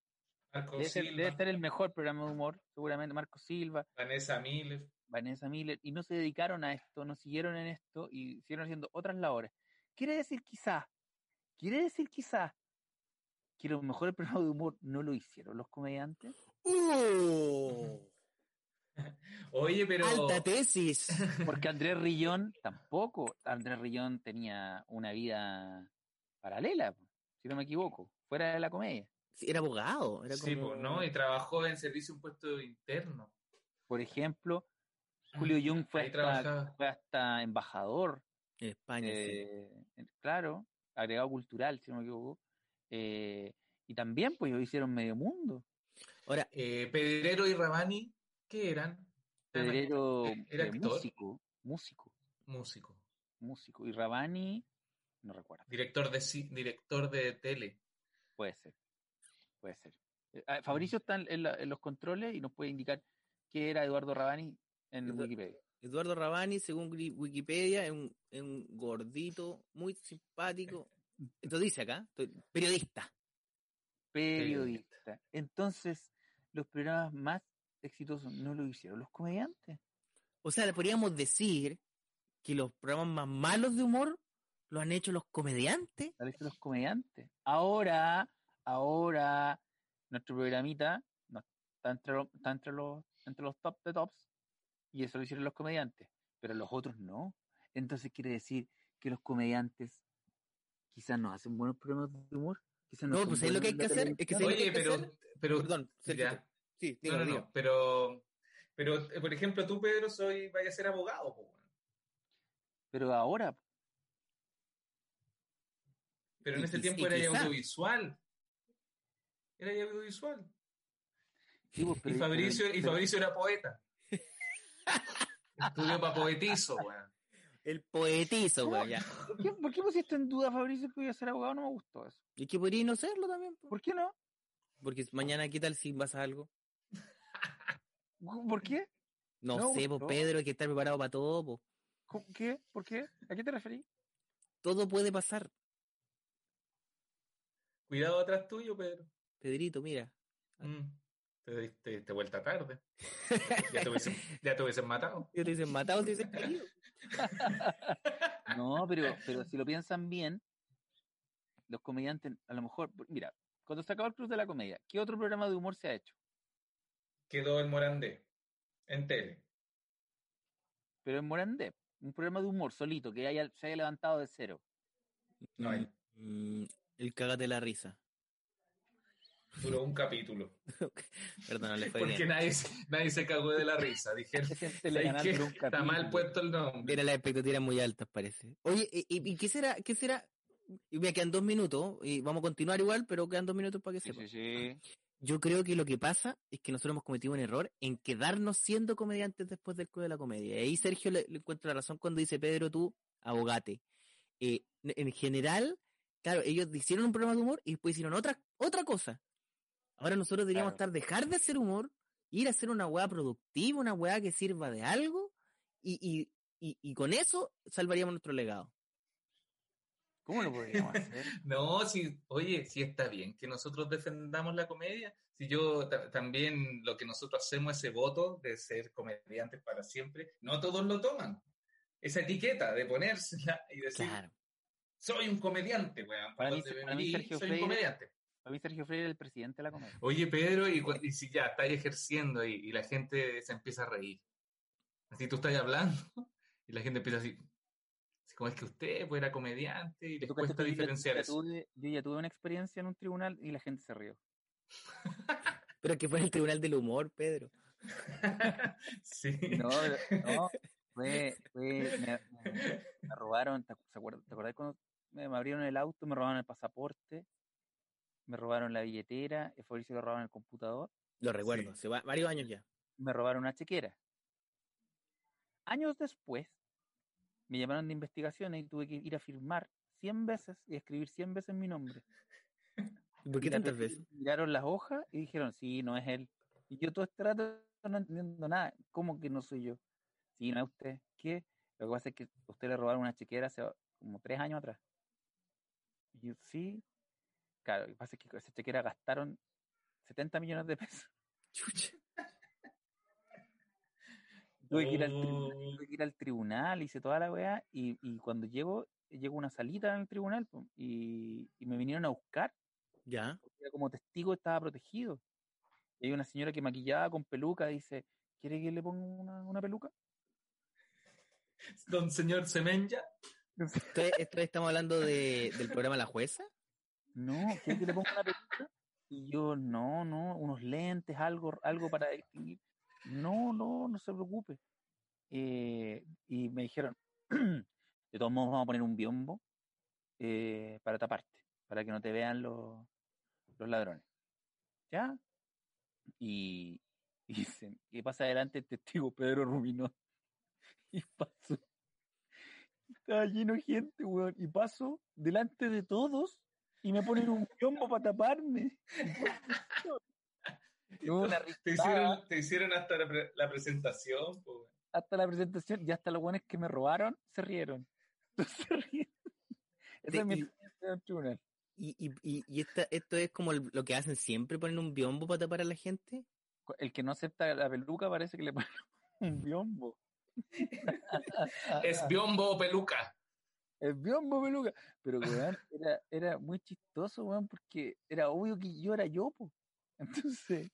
[SPEAKER 3] Marco
[SPEAKER 4] Debe ser,
[SPEAKER 3] Silva,
[SPEAKER 4] debe ser el mejor programa de humor, seguramente Marco Silva,
[SPEAKER 3] Vanessa Miller.
[SPEAKER 4] Vanessa Miller, y no se dedicaron a esto, no siguieron en esto y siguieron haciendo otras labores. Quiere decir quizás, quiere decir quizás que los mejores programas de humor no lo hicieron los comediantes.
[SPEAKER 5] ¡Uh!
[SPEAKER 3] Oye, pero
[SPEAKER 5] Alta tesis.
[SPEAKER 4] Porque Andrés Rillón tampoco. Andrés Rillón tenía una vida paralela, si no me equivoco, fuera de la comedia.
[SPEAKER 5] Sí, era abogado. Era
[SPEAKER 3] sí,
[SPEAKER 5] como...
[SPEAKER 3] pues, ¿no? Y trabajó en servicio un puesto interno.
[SPEAKER 4] Por ejemplo, Julio Jung fue hasta,
[SPEAKER 3] trabajaba.
[SPEAKER 4] fue hasta embajador,
[SPEAKER 5] En España, sí.
[SPEAKER 4] eh, claro, agregado cultural, si no me equivoco. Eh, y también, pues, ellos hicieron medio mundo.
[SPEAKER 5] Ahora,
[SPEAKER 3] Eh, Pedrero y Rabani, ¿qué eran? Eran
[SPEAKER 4] Pedrero,
[SPEAKER 3] ¿Era
[SPEAKER 4] eh,
[SPEAKER 3] actor?
[SPEAKER 4] músico, músico,
[SPEAKER 3] Músico.
[SPEAKER 4] músico. Y Rabani, no recuerdo.
[SPEAKER 3] Director de, director de tele.
[SPEAKER 4] Puede ser. Puede ser. Ah, Fabricio está en, la- en los controles y nos puede indicar qué era Eduardo Rabani en Wikipedia.
[SPEAKER 5] Eduardo Rabani, según Wikipedia, es un, es un gordito muy simpático. Esto dice acá, periodista.
[SPEAKER 4] Periodista. Entonces, los programas más exitosos no lo hicieron los comediantes.
[SPEAKER 5] O sea, le podríamos decir que los programas más malos de humor lo han hecho los comediantes.
[SPEAKER 4] Tal vez los comediantes. Ahora, ahora, nuestro programita no, está, entre, lo- está entre los entre los top de tops y eso lo hicieron los comediantes, pero los otros no. Entonces quiere decir que los comediantes quizás no hacen buenos programas de humor. Quizás no,
[SPEAKER 5] pues, ¿sabes lo que hay que hacer? Es que
[SPEAKER 4] televisión.
[SPEAKER 5] ¿sabes lo que
[SPEAKER 3] Oye,
[SPEAKER 5] hay que
[SPEAKER 3] pero,
[SPEAKER 5] hacer?
[SPEAKER 3] pero
[SPEAKER 5] Perdón, Sergio.
[SPEAKER 3] ya.
[SPEAKER 5] Sí,
[SPEAKER 3] No, no, no, pero, pero, eh, por ejemplo, tú, Pedro, soy, vaya a ser abogado, po.
[SPEAKER 4] Pero ahora,
[SPEAKER 3] pero en
[SPEAKER 5] Y
[SPEAKER 3] ese tiempo
[SPEAKER 5] y
[SPEAKER 3] era
[SPEAKER 5] quizá.
[SPEAKER 3] audiovisual. Era audiovisual.
[SPEAKER 4] sí, pues,
[SPEAKER 3] Y Fabricio,
[SPEAKER 4] pero-
[SPEAKER 3] y
[SPEAKER 4] pero-
[SPEAKER 3] Fabricio era poeta. Estudió para poetizo, weón.
[SPEAKER 5] El poetizo, güey, ya.
[SPEAKER 4] ¿por, qué, por qué pusiste en duda a Fabricio que iba a ser abogado? No me gustó eso.
[SPEAKER 5] Y que podría no serlo también. po.
[SPEAKER 4] ¿Por qué no?
[SPEAKER 5] Porque mañana, ¿qué tal si pasa algo?
[SPEAKER 4] ¿Por qué?
[SPEAKER 5] No,
[SPEAKER 4] No,
[SPEAKER 5] sé, pues
[SPEAKER 4] no.
[SPEAKER 5] Pedro, hay que estar preparado para todo. po.
[SPEAKER 4] ¿Cómo- ¿Qué? ¿Por qué? ¿A qué te referís?
[SPEAKER 5] Todo puede pasar.
[SPEAKER 3] Cuidado atrás tuyo, Pedro.
[SPEAKER 5] Pedrito, mira.
[SPEAKER 3] Mm, Te diste te vuelta tarde. Ya te hubiesen, ya te hubiesen matado.
[SPEAKER 5] Yo te dicen matado, te dicen caído.
[SPEAKER 4] No, pero, pero si lo piensan bien, los comediantes, a lo mejor, mira, cuando se acabó el Club de la Comedia, ¿qué otro programa de humor se ha hecho?
[SPEAKER 3] Quedó el Morandé. En tele.
[SPEAKER 4] Pero en Morandé, un programa de humor solito, que haya, se haya levantado de cero.
[SPEAKER 3] No hay.
[SPEAKER 5] Mm, el cágate la risa.
[SPEAKER 3] Duró un capítulo.
[SPEAKER 5] Perdón, le fue
[SPEAKER 3] Porque
[SPEAKER 5] bien.
[SPEAKER 3] nadie, se- nadie se cagó de la risa. Dijeron,
[SPEAKER 4] Ese es el
[SPEAKER 3] "¿Sabes
[SPEAKER 4] telecanal
[SPEAKER 3] qué?
[SPEAKER 4] por un
[SPEAKER 3] está mal
[SPEAKER 4] capítulo".
[SPEAKER 3] puesto el nombre.
[SPEAKER 5] Era las expectativas muy altas, parece. Oye, ¿y, y- y qué será? ¿Qué será? Y me quedan dos minutos y vamos a continuar igual, pero quedan dos minutos para que
[SPEAKER 4] Sí,
[SPEAKER 5] sepa.
[SPEAKER 4] sí, sí.
[SPEAKER 5] Yo creo que lo que pasa es que nosotros hemos cometido un error en quedarnos siendo comediantes después del Club de la Comedia. Y ahí Sergio le, le encuentra la razón cuando dice, Pedro, tú, abogate. Eh, en general, claro, ellos hicieron un programa de humor y después hicieron otra, otra cosa. Ahora nosotros deberíamos
[SPEAKER 4] Claro.
[SPEAKER 5] estar, dejar de hacer humor, ir a hacer una weá productiva, una weá que sirva de algo, y, y, y, y con eso salvaríamos nuestro legado.
[SPEAKER 4] ¿Cómo lo podríamos hacer?
[SPEAKER 3] No, si, oye, si está bien que nosotros defendamos la comedia. Si yo ta- también lo que nosotros hacemos, ese voto de ser comediantes para siempre, no todos lo toman. Esa etiqueta de ponérsela y decir,
[SPEAKER 5] Claro.
[SPEAKER 3] soy un comediante, weón.
[SPEAKER 4] Para mí-
[SPEAKER 3] Cuando
[SPEAKER 4] para mí
[SPEAKER 3] vi,
[SPEAKER 4] Sergio
[SPEAKER 3] soy un comediante.
[SPEAKER 4] Para mí Sergio Freire es el presidente de la comedia.
[SPEAKER 3] Oye, Pedro, y, y si ya estás ejerciendo y, y la gente se empieza a reír. Así tú estás hablando y la gente empieza así. así como es que usted pues, era comediante y les
[SPEAKER 4] ¿Tú
[SPEAKER 3] cuesta
[SPEAKER 4] yo
[SPEAKER 3] diferenciar
[SPEAKER 4] ya
[SPEAKER 3] eso.
[SPEAKER 4] tuve- yo ya tuve una experiencia en un tribunal y la gente se rió.
[SPEAKER 5] Pero que fue en el Tribunal del Humor, Pedro.
[SPEAKER 3] sí.
[SPEAKER 4] No, no, fue, fue, me, me- me robaron, ¿te, se acuerda- ¿te acordás cuando me, me abrieron el auto, me robaron el pasaporte, me robaron la billetera, a Fabricio le robaron el computador,
[SPEAKER 5] Lo recuerdo, hace va- varios años ya.
[SPEAKER 4] me robaron una chequera. Años después, me llamaron de investigación y tuve que ir a firmar 100 veces y escribir 100 veces mi nombre.
[SPEAKER 5] ¿Y ¿Por qué tantas veces?
[SPEAKER 4] Miraron las hojas y dijeron, sí, no es él. Y yo todo este rato no entendiendo nada. ¿Cómo que no soy yo? Sí, no es usted. ¿Qué? Lo que pasa es que usted le robaron una chequera hace como tres años atrás. Y yo, sí. Claro, lo que pasa es que con esa chequera gastaron 70 millones de pesos.
[SPEAKER 5] Chucha.
[SPEAKER 4] Tuve que ir al tribunal,
[SPEAKER 3] Oh.
[SPEAKER 4] tuve que ir al tribunal, hice toda la weá, y, y cuando llego, llego a una salita en el tribunal, y, y me vinieron a buscar,
[SPEAKER 5] Ya.
[SPEAKER 4] como testigo estaba protegido. Y hay una señora que maquillaba con peluca, dice, ¿quiere que le ponga una, una peluca?
[SPEAKER 3] Don señor Semenya.
[SPEAKER 5] Estamos hablando de, del programa La Jueza.
[SPEAKER 4] No, ¿quiere que le ponga una peluca? Y yo, no, no, unos lentes, algo, algo para distinguir. No, no, no se preocupe. Eh, y me dijeron, de todos modos vamos a poner un biombo eh, para taparte, para que no te vean los, los ladrones. ¿Ya? Y, dicen, y pasa adelante el testigo Pedro Rubino. Y paso. Estaba lleno de gente, weón. Y paso delante de todos y me ponen un biombo para taparme.
[SPEAKER 3] Te hicieron, te hicieron hasta la, pre- la presentación. po,
[SPEAKER 4] hasta la presentación y hasta los buenos que me robaron se rieron. se rieron. Esa es mi
[SPEAKER 5] Y-
[SPEAKER 4] experiencia tribunal.
[SPEAKER 5] Y, y, y, y esta, esto es como el- lo que hacen siempre, ponen un biombo para tapar a la gente.
[SPEAKER 4] El que no acepta la peluca parece que le ponen un biombo.
[SPEAKER 3] Es biombo o peluca.
[SPEAKER 4] El biombo peluca. Pero, weón, era, era muy chistoso, weón, porque era obvio que yo era yo, po. Entonces.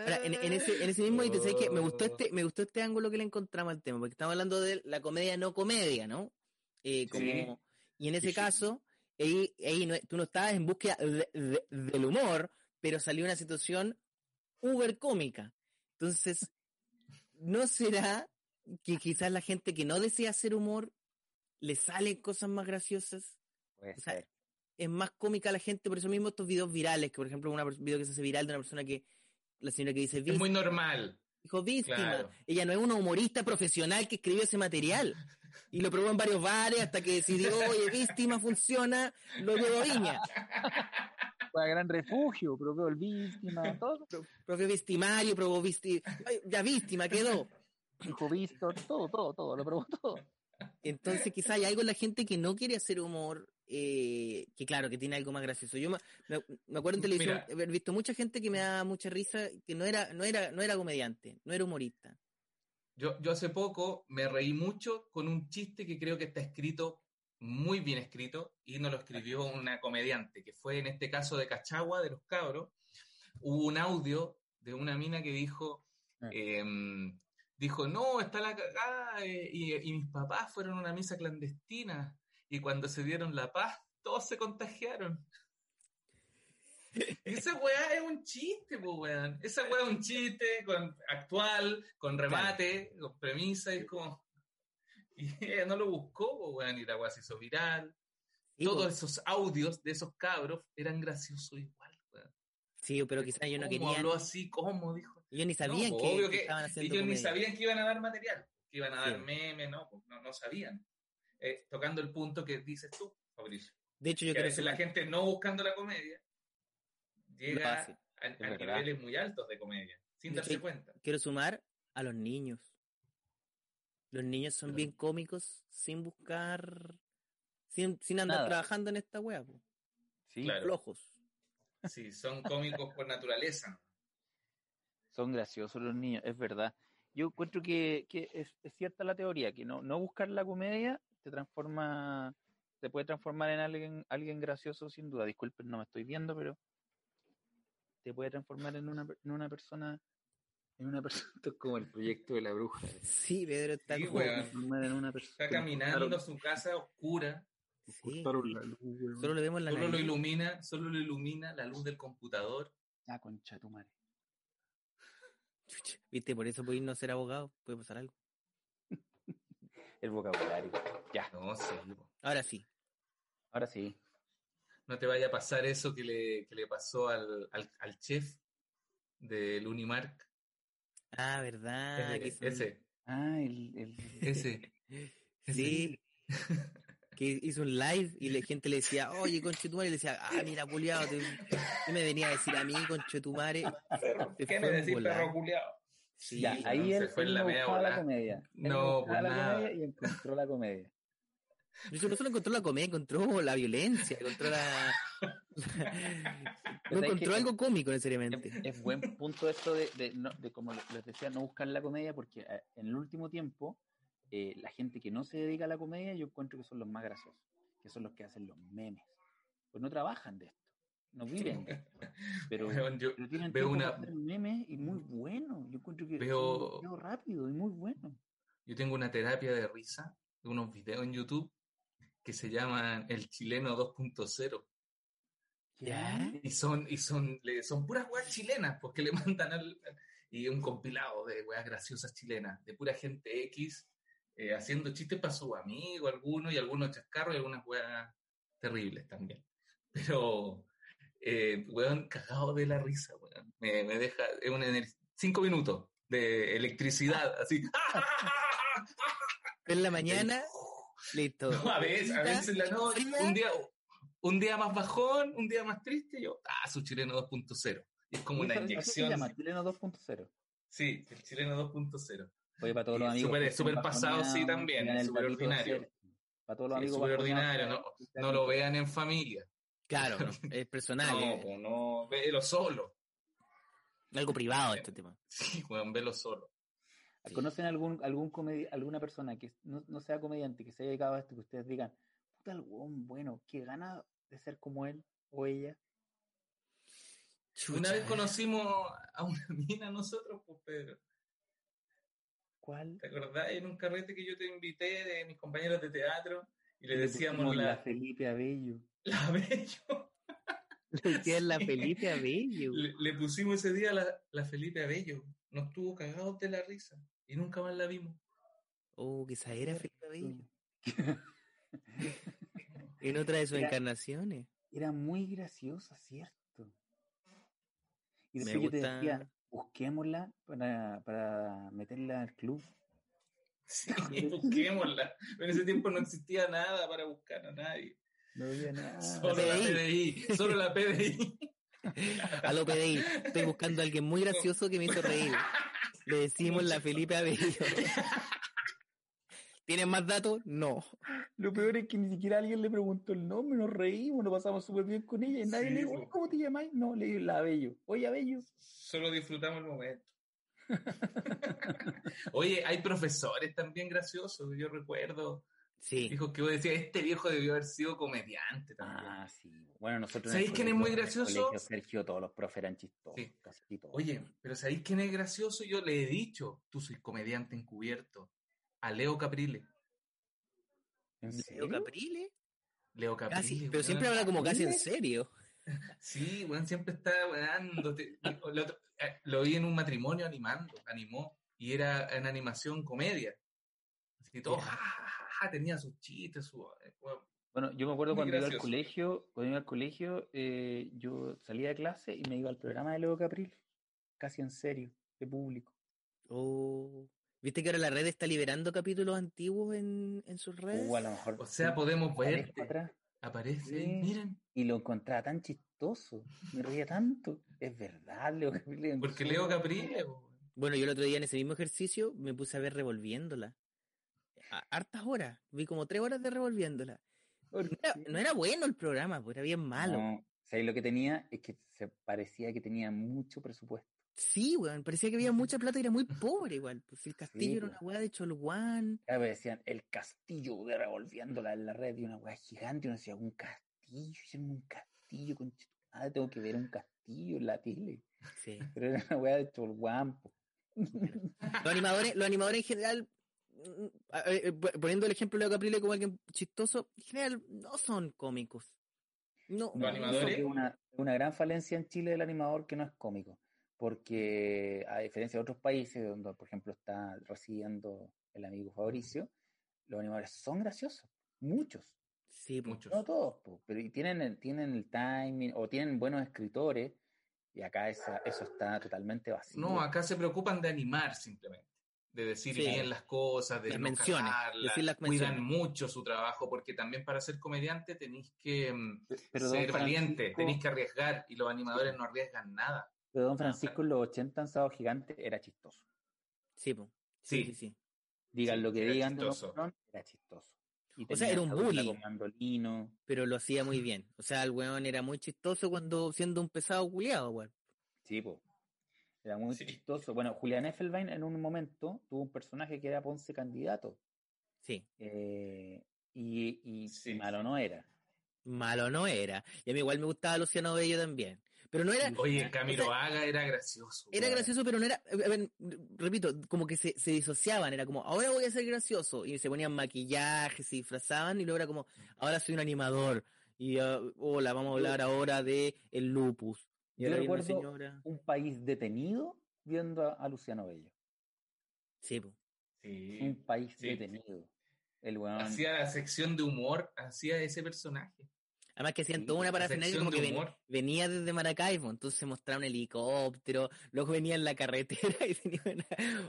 [SPEAKER 5] Ahora, en, en ese, en ese mismo ítem, ¿sabes qué? Me gustó este, me gustó este ángulo que le encontramos al tema, porque estamos hablando de la comedia no comedia, ¿no? Eh, como,
[SPEAKER 3] Sí.
[SPEAKER 5] Y en ese
[SPEAKER 3] Sí.
[SPEAKER 5] caso, ahí, ahí no- tú no estabas en búsqueda de- de- del humor, pero salió una situación uber cómica. Entonces, ¿no será que quizás la gente que no desea hacer humor le salen cosas más graciosas?
[SPEAKER 4] Puede
[SPEAKER 5] O sea,
[SPEAKER 4] ser.
[SPEAKER 5] es más cómica la gente, por eso mismo estos videos virales, que por ejemplo un video que se hace viral de una persona que, la señora que dice,
[SPEAKER 3] Es muy normal.
[SPEAKER 5] dijo víctima,
[SPEAKER 3] Claro.
[SPEAKER 5] ella no es una humorista profesional que escribió ese material. Y lo probó en varios bares hasta que decidió, oye, víctima funciona, lo llevó a Viña.
[SPEAKER 4] Fue a gran refugio, propio el víctima, todo.
[SPEAKER 5] Probó victimario, probó ay, ya víctima quedó.
[SPEAKER 4] Dijo Víctor, todo, todo, todo, lo probó todo.
[SPEAKER 5] Entonces quizá hay algo en la gente que no quiere hacer humor, eh, que claro, que tiene algo más gracioso. Yo me, me- me acuerdo en televisión
[SPEAKER 3] Mira.
[SPEAKER 5] haber visto mucha gente que me da mucha risa, que no era, no era, no era comediante, no era humorista.
[SPEAKER 3] Yo, yo hace poco me reí mucho con un chiste que creo que está escrito, muy bien escrito, y nos lo escribió una comediante, que fue en este caso de Cachagua, de los cabros. Hubo un audio de una mina que dijo,
[SPEAKER 4] Ah.
[SPEAKER 3] Dijo, no, está la cagada, eh, y, y mis papás fueron a una misa clandestina, y cuando se dieron la paz, todos se contagiaron. Esa weá es un chiste, pues weón. Esa weá es un chiste con, actual, con remate, con premisa, y es como. Y ella no lo buscó, pues weón, y la weá se hizo viral. Todos esos audios de esos cabros eran graciosos igual.
[SPEAKER 5] Sí, pero quizás yo no
[SPEAKER 3] ¿Cómo
[SPEAKER 5] quería,
[SPEAKER 3] habló así? ¿Cómo dijo?
[SPEAKER 5] ellos ni sabían
[SPEAKER 3] No,
[SPEAKER 5] que,
[SPEAKER 3] obvio
[SPEAKER 5] que
[SPEAKER 3] que
[SPEAKER 5] estaban haciendo
[SPEAKER 3] Ellos ni sabían que iban a dar material, que iban a dar memes, no, pues, no, no sabían. Eh, tocando el punto que dices tú, Fabricio.
[SPEAKER 5] De hecho, yo
[SPEAKER 3] que a
[SPEAKER 5] creo
[SPEAKER 3] veces la gente no buscando la comedia llega a, a niveles muy altos de comedia, sin
[SPEAKER 5] Yo
[SPEAKER 3] darse cuenta.
[SPEAKER 5] quiero sumar a los niños. Los niños son bien cómicos sin buscar, sin, sin andar
[SPEAKER 4] Nada.
[SPEAKER 5] trabajando en esta wea, po.
[SPEAKER 4] Sí,
[SPEAKER 3] Claro.
[SPEAKER 5] flojos.
[SPEAKER 3] Sí, son cómicos por naturaleza.
[SPEAKER 4] son graciosos los niños, es verdad. Yo encuentro que, que es, es cierta la teoría, que no, no buscar la comedia te transforma, te puede transformar en alguien, alguien gracioso sin duda. Disculpen, no me estoy viendo, pero te puede transformar en una, per- en una persona, en una persona, esto es como el proyecto de la bruja.
[SPEAKER 5] Sí, Pedro está
[SPEAKER 3] Sí,
[SPEAKER 5] como-
[SPEAKER 4] en una persona.
[SPEAKER 3] Está caminando a su casa oscura,
[SPEAKER 5] sí,
[SPEAKER 4] Cortaron la luz, weón.
[SPEAKER 5] Solo le vemos la
[SPEAKER 3] solo lo ilumina, solo lo ilumina la luz del computador.
[SPEAKER 4] Ah, concha tu madre.
[SPEAKER 5] Chucha, Viste, por eso podéis no ser abogado, puede pasar algo.
[SPEAKER 4] El vocabulario. Ya,
[SPEAKER 3] No, po.
[SPEAKER 5] Ahora sí.
[SPEAKER 4] ahora sí.
[SPEAKER 3] No te vaya a pasar eso que le, que le pasó al, al, al chef del Unimark.
[SPEAKER 5] Ah, verdad.
[SPEAKER 3] ese, ese,
[SPEAKER 4] Ah, el, el,
[SPEAKER 3] ese.
[SPEAKER 5] Sí. Que hizo un live y la gente le decía, oye, conchetumare, y le decía, ah, mira, culiado, te... ¿qué me venía a decir a mí, conchetumare? Se
[SPEAKER 3] ¿Qué
[SPEAKER 5] fue
[SPEAKER 3] me decís, perro culiao?
[SPEAKER 5] Sí,
[SPEAKER 4] Ya,
[SPEAKER 3] no,
[SPEAKER 4] ahí
[SPEAKER 3] se
[SPEAKER 4] él,
[SPEAKER 3] fue en la
[SPEAKER 4] no
[SPEAKER 3] media
[SPEAKER 4] la comedia.
[SPEAKER 3] No, pues
[SPEAKER 4] la
[SPEAKER 3] nada.
[SPEAKER 4] comedia y encontró la comedia.
[SPEAKER 5] Yo no solo encontró la comedia, encontró la violencia, encontró la... no encontró algo cómico necesariamente.
[SPEAKER 4] Es, es buen punto esto de, de, no- de, como les decía, no buscar la comedia, porque eh, en el último tiempo, eh, la gente que no se dedica a la comedia, yo encuentro que son los más graciosos, que son los que hacen los memes. Pues no trabajan de esto, no viven de esto, pero,
[SPEAKER 3] yo
[SPEAKER 4] pero tienen
[SPEAKER 3] veo una-
[SPEAKER 4] hacer memes y muy buenos. Yo encuentro que
[SPEAKER 3] Veo-
[SPEAKER 4] rápido y muy bueno.
[SPEAKER 3] Yo tengo una terapia de risa, de unos videos en YouTube que se llaman El Chileno 2.0
[SPEAKER 5] ¿Ya?
[SPEAKER 3] y son y son son puras weas chilenas porque le mandan al, y un compilado de weas graciosas chilenas de pura gente X eh, haciendo chistes para su amigo algunos y algunos chascarros y algunas weas terribles también pero eh, weón cagado de la risa weón. Me, me deja es una cinco minutos de electricidad así
[SPEAKER 5] En la mañana, listo.
[SPEAKER 3] No, a veces, a veces en la noche, un día, un día más bajón, un día más triste, yo, ah, su chileno 2.0. Y es como una
[SPEAKER 4] así se
[SPEAKER 3] inyección.
[SPEAKER 4] llama, Chileno 2.0.
[SPEAKER 3] Sí, el chileno 2.0.
[SPEAKER 4] Oye, para todos
[SPEAKER 3] Y
[SPEAKER 4] los amigos.
[SPEAKER 3] súper- súper pasado, sí, también, súper ordinario.
[SPEAKER 4] Para todos los
[SPEAKER 3] Sí,
[SPEAKER 4] amigos.
[SPEAKER 3] súper ordinario, no, lo vean en familia.
[SPEAKER 5] Claro, no, es personal,
[SPEAKER 3] No,
[SPEAKER 5] es
[SPEAKER 3] po, no, velo solo.
[SPEAKER 5] algo privado este tema.
[SPEAKER 3] Sí, weón, velo solo.
[SPEAKER 5] Sí.
[SPEAKER 4] ¿Conocen algún, algún comedi- alguna persona que no, no sea comediante, que se haya dedicado a esto, que ustedes digan, puta el huevón bueno, que gana de ser como él o ella?
[SPEAKER 3] Una vez conocimos a una mina nosotros, pues Pedro.
[SPEAKER 4] ¿Cuál?
[SPEAKER 3] ¿Te acordás? En un carrete que yo te invité de mis compañeros de teatro y le
[SPEAKER 4] Le
[SPEAKER 3] decíamos
[SPEAKER 4] pusimos
[SPEAKER 3] la,
[SPEAKER 4] Felipe Abello.
[SPEAKER 3] la bello.
[SPEAKER 5] Que es la Felipe Abello.
[SPEAKER 3] Le, le pusimos ese día la, la Felipe Abello. Nos tuvo cagados de la risa. Y nunca más la vimos.
[SPEAKER 5] Oh, quizá era Felipe Abello. En otra de sus
[SPEAKER 4] Era-
[SPEAKER 5] encarnaciones.
[SPEAKER 4] Era muy graciosa, ¿cierto? Y
[SPEAKER 5] Me
[SPEAKER 4] después yo te
[SPEAKER 5] gusta-
[SPEAKER 4] decía, busquémosla para, para meterla al club.
[SPEAKER 3] Sí, busquémosla. En ese tiempo no existía nada para buscar a nadie.
[SPEAKER 4] No había nada.
[SPEAKER 3] Solo la
[SPEAKER 5] PDI.
[SPEAKER 3] PDI. Solo la PDI.
[SPEAKER 5] A lo PDI. Estoy buscando a alguien muy gracioso que me hizo reír. Le decimos la Felipe Abello. ¿Tienen más datos? No.
[SPEAKER 4] Lo peor es que ni siquiera alguien le preguntó el nombre, nos reímos, nos pasamos súper bien con ella y nadie
[SPEAKER 3] Sí,
[SPEAKER 4] le dijo,
[SPEAKER 3] po.
[SPEAKER 4] "Oye, ¿cómo te llamáis? No, le digo la Abello. Oye, Abello.
[SPEAKER 3] Solo disfrutamos el momento. Oye, hay profesores también graciosos. Yo recuerdo.
[SPEAKER 5] Sí.
[SPEAKER 3] Dijo que vos decías, este viejo debió haber sido comediante también.
[SPEAKER 4] Ah, sí. Bueno, nosotros.
[SPEAKER 3] ¿Sabéis quién es muy gracioso?
[SPEAKER 4] colegio, Sergio, todos los profes eran chistosos.
[SPEAKER 3] Sí.
[SPEAKER 4] casi todos.
[SPEAKER 3] Oye, pero ¿sabéis quién es gracioso? Yo le he dicho, tú soy comediante encubierto. A Leo Caprile.
[SPEAKER 4] ¿En
[SPEAKER 5] Leo
[SPEAKER 4] serio?
[SPEAKER 5] Caprile.
[SPEAKER 3] Leo Caprile.
[SPEAKER 5] Casi, pero
[SPEAKER 3] weón.
[SPEAKER 5] siempre habla como casi en serio.
[SPEAKER 3] Sí, weón, siempre está weando. Te- Lo, otro- eh, lo vi en un matrimonio animando, animó. Y era en animación comedia. Así que todo, ja, ja, ja, ja, tenía sus chistes, su, eh, weón.
[SPEAKER 4] Bueno, yo me acuerdo
[SPEAKER 3] Muy
[SPEAKER 4] cuando iba al colegio, cuando iba al colegio, eh, yo salía de clase y me iba al programa de Leo Capril, casi en serio, de público.
[SPEAKER 5] Oh. ¿Viste que ahora la red está liberando capítulos antiguos en, en sus redes?
[SPEAKER 4] O a lo mejor.
[SPEAKER 3] O sea,
[SPEAKER 4] sí,
[SPEAKER 3] podemos
[SPEAKER 4] atrás,
[SPEAKER 3] Aparece,
[SPEAKER 4] Sí.
[SPEAKER 3] miren.
[SPEAKER 4] y lo encontraba tan chistoso, me reía tanto. Es verdad, Leo Capril. es
[SPEAKER 3] Porque Leo. Caprile.
[SPEAKER 5] Bueno, yo el otro día en ese mismo ejercicio me puse a ver revolviéndola. A- hartas horas. Vi como tres horas de revolviéndola.
[SPEAKER 4] ¿Por
[SPEAKER 5] No era,
[SPEAKER 4] qué?
[SPEAKER 5] no era bueno el programa, pues era bien malo.
[SPEAKER 4] No, ¿sabes lo que tenía? Es que se parecía que tenía mucho presupuesto.
[SPEAKER 5] Sí, weón. Parecía que había mucha plata y era muy pobre igual. Pues el castillo era
[SPEAKER 4] pues.
[SPEAKER 5] una weá de Cholguán.
[SPEAKER 4] Claro, pero decían el castillo de revolviéndola en la red y una weá gigante. Y uno decía, un castillo, hicieron un castillo, con ah, tengo que ver un castillo en la tele.
[SPEAKER 5] Sí.
[SPEAKER 4] Pero era una weá de Cholguán. po.
[SPEAKER 5] Los animadores, los animadores en general, mm, eh, poniendo el ejemplo de Caprile como alguien chistoso, en general no son cómicos. No,
[SPEAKER 3] Los
[SPEAKER 4] No,
[SPEAKER 3] animadores-
[SPEAKER 4] una, una gran falencia en Chile del animador que no es cómico. Porque a diferencia de otros países donde, por ejemplo, está residiendo el amigo Fabricio, los animadores son graciosos. Muchos.
[SPEAKER 5] Sí.
[SPEAKER 3] Muchos.
[SPEAKER 4] No todos, po, pero y tienen, el- tienen el timing o tienen buenos escritores y acá esa, eso está totalmente vacío.
[SPEAKER 3] No, acá se preocupan de animar simplemente. de decir
[SPEAKER 5] Sí.
[SPEAKER 3] bien las cosas, de
[SPEAKER 5] Las
[SPEAKER 3] no
[SPEAKER 5] menciones,
[SPEAKER 3] cagarla.
[SPEAKER 5] decir las
[SPEAKER 3] Cuidan
[SPEAKER 5] menciones.
[SPEAKER 3] mucho su trabajo, porque también para ser comediante tenéis que mm,
[SPEAKER 4] Pero
[SPEAKER 3] ser valiente, tenéis que arriesgar, y los animadores no arriesgan nada.
[SPEAKER 4] Pero Don Francisco en los 80 en Sábado Gigante era chistoso.
[SPEAKER 5] Sí, po. sí,
[SPEAKER 3] Sí.
[SPEAKER 5] sí, sí.
[SPEAKER 4] Digan
[SPEAKER 3] Sí,
[SPEAKER 4] lo que
[SPEAKER 3] era
[SPEAKER 4] digan Don era chistoso. Y
[SPEAKER 5] O sea, era un bully.
[SPEAKER 4] Mandolino.
[SPEAKER 5] Pero lo hacía muy bien. O sea, el weón era muy chistoso cuando siendo un pesado culiado, weón.
[SPEAKER 4] Sí, po. Era muy
[SPEAKER 3] Sí.
[SPEAKER 4] chistoso. Bueno, Julián Effelbein en un momento tuvo un personaje que era Ponce candidato.
[SPEAKER 5] Sí.
[SPEAKER 4] eh, y, y- y
[SPEAKER 3] Sí.
[SPEAKER 4] malo no era.
[SPEAKER 5] Malo no era. Y a mí igual me gustaba Luciano Bello también. Pero no era.
[SPEAKER 3] Oye, Camilo
[SPEAKER 5] o sea,
[SPEAKER 3] Haga era gracioso.
[SPEAKER 5] Era gracioso, pero no era. a ver, repito, como que se, se disociaban. Era como, ahora voy a ser gracioso. Y se ponían maquillaje, se disfrazaban. Y luego era como, ahora soy un animador. Y ah, hola, vamos a hablar ahora de el lupus. Y
[SPEAKER 4] Yo recuerdo
[SPEAKER 5] señora.
[SPEAKER 4] un país detenido viendo a, a Luciano Bello.
[SPEAKER 5] Sí, po.
[SPEAKER 3] Sí.
[SPEAKER 4] Un país
[SPEAKER 3] sí.
[SPEAKER 4] detenido. El weón.
[SPEAKER 3] Hacía la sección de humor, hacía ese personaje.
[SPEAKER 5] Además que hacían
[SPEAKER 4] Sí,
[SPEAKER 5] toda una parafernalia como que ven- venía desde Maracaibo, entonces mostraba un helicóptero, luego venía en la carretera y tenía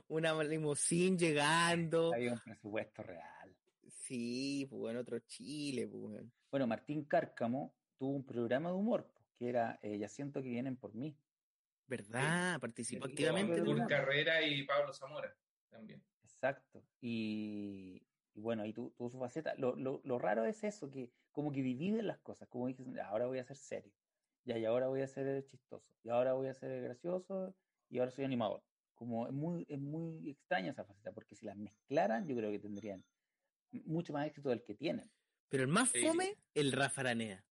[SPEAKER 5] una, una limusín llegando.
[SPEAKER 4] Había un presupuesto real.
[SPEAKER 5] Sí, pues bueno, otro Chile, pues bueno.
[SPEAKER 4] Martín Cárcamo tuvo un programa de humor po, que era eh, Ya siento que vienen por mí.
[SPEAKER 5] ¿Verdad? Participó
[SPEAKER 3] Con
[SPEAKER 5] activamente.
[SPEAKER 3] Kurt Carrera y Pablo Zamora también.
[SPEAKER 4] Exacto. Y, y bueno, ahí tu- tuvo su faceta. Lo, lo, lo raro es eso, que como que dividen las cosas, como dices, "Ya, ahora voy a ser serio, ya, y ahora voy a ser chistoso, y ahora voy a ser gracioso, y ahora soy animador. Como es muy, es muy extraña esa faceta, porque si las mezclaran, yo creo que tendrían mucho más éxito del que tienen.
[SPEAKER 5] Pero el más
[SPEAKER 3] Sí.
[SPEAKER 5] fome, el Rafa Aranea.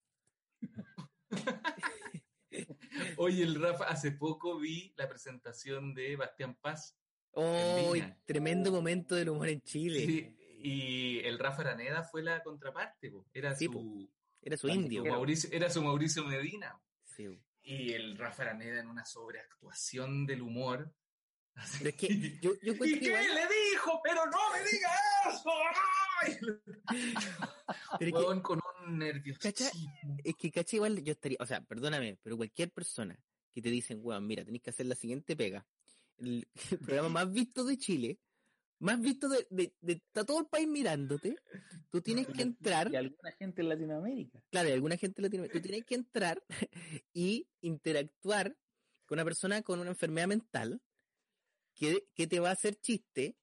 [SPEAKER 3] Oye, el Rafa, hace poco vi la presentación de Bastián Paz.
[SPEAKER 5] Oh, tremendo momento del humor en Chile.
[SPEAKER 3] Sí, y el Rafa Araneda fue la contraparte, po. era
[SPEAKER 5] Sí,
[SPEAKER 3] su,
[SPEAKER 5] Era su indio.
[SPEAKER 3] Mauricio, era su Mauricio Medina.
[SPEAKER 5] Sí.
[SPEAKER 3] Y el Rafa Araneda en una sobreactuación del humor. Así.
[SPEAKER 5] Pero es que yo, yo
[SPEAKER 3] ¿Y qué
[SPEAKER 5] igual-
[SPEAKER 3] le dijo? Pero no me diga eso.
[SPEAKER 5] Pero que-
[SPEAKER 3] con un nerviosismo.
[SPEAKER 5] Es que, caché, igual yo estaría, o sea, perdóname, pero cualquier persona que te dicen, weón, mira, tenés que hacer la siguiente pega. El, el programa más visto de Chile, más visto de, de, de- está todo el país mirándote, tú tienes que entrar,
[SPEAKER 4] Y alguna gente en Latinoamérica.
[SPEAKER 5] claro, y alguna gente lo tiene, tú tienes que entrar y interactuar con una persona con una enfermedad mental que, que te va a hacer chiste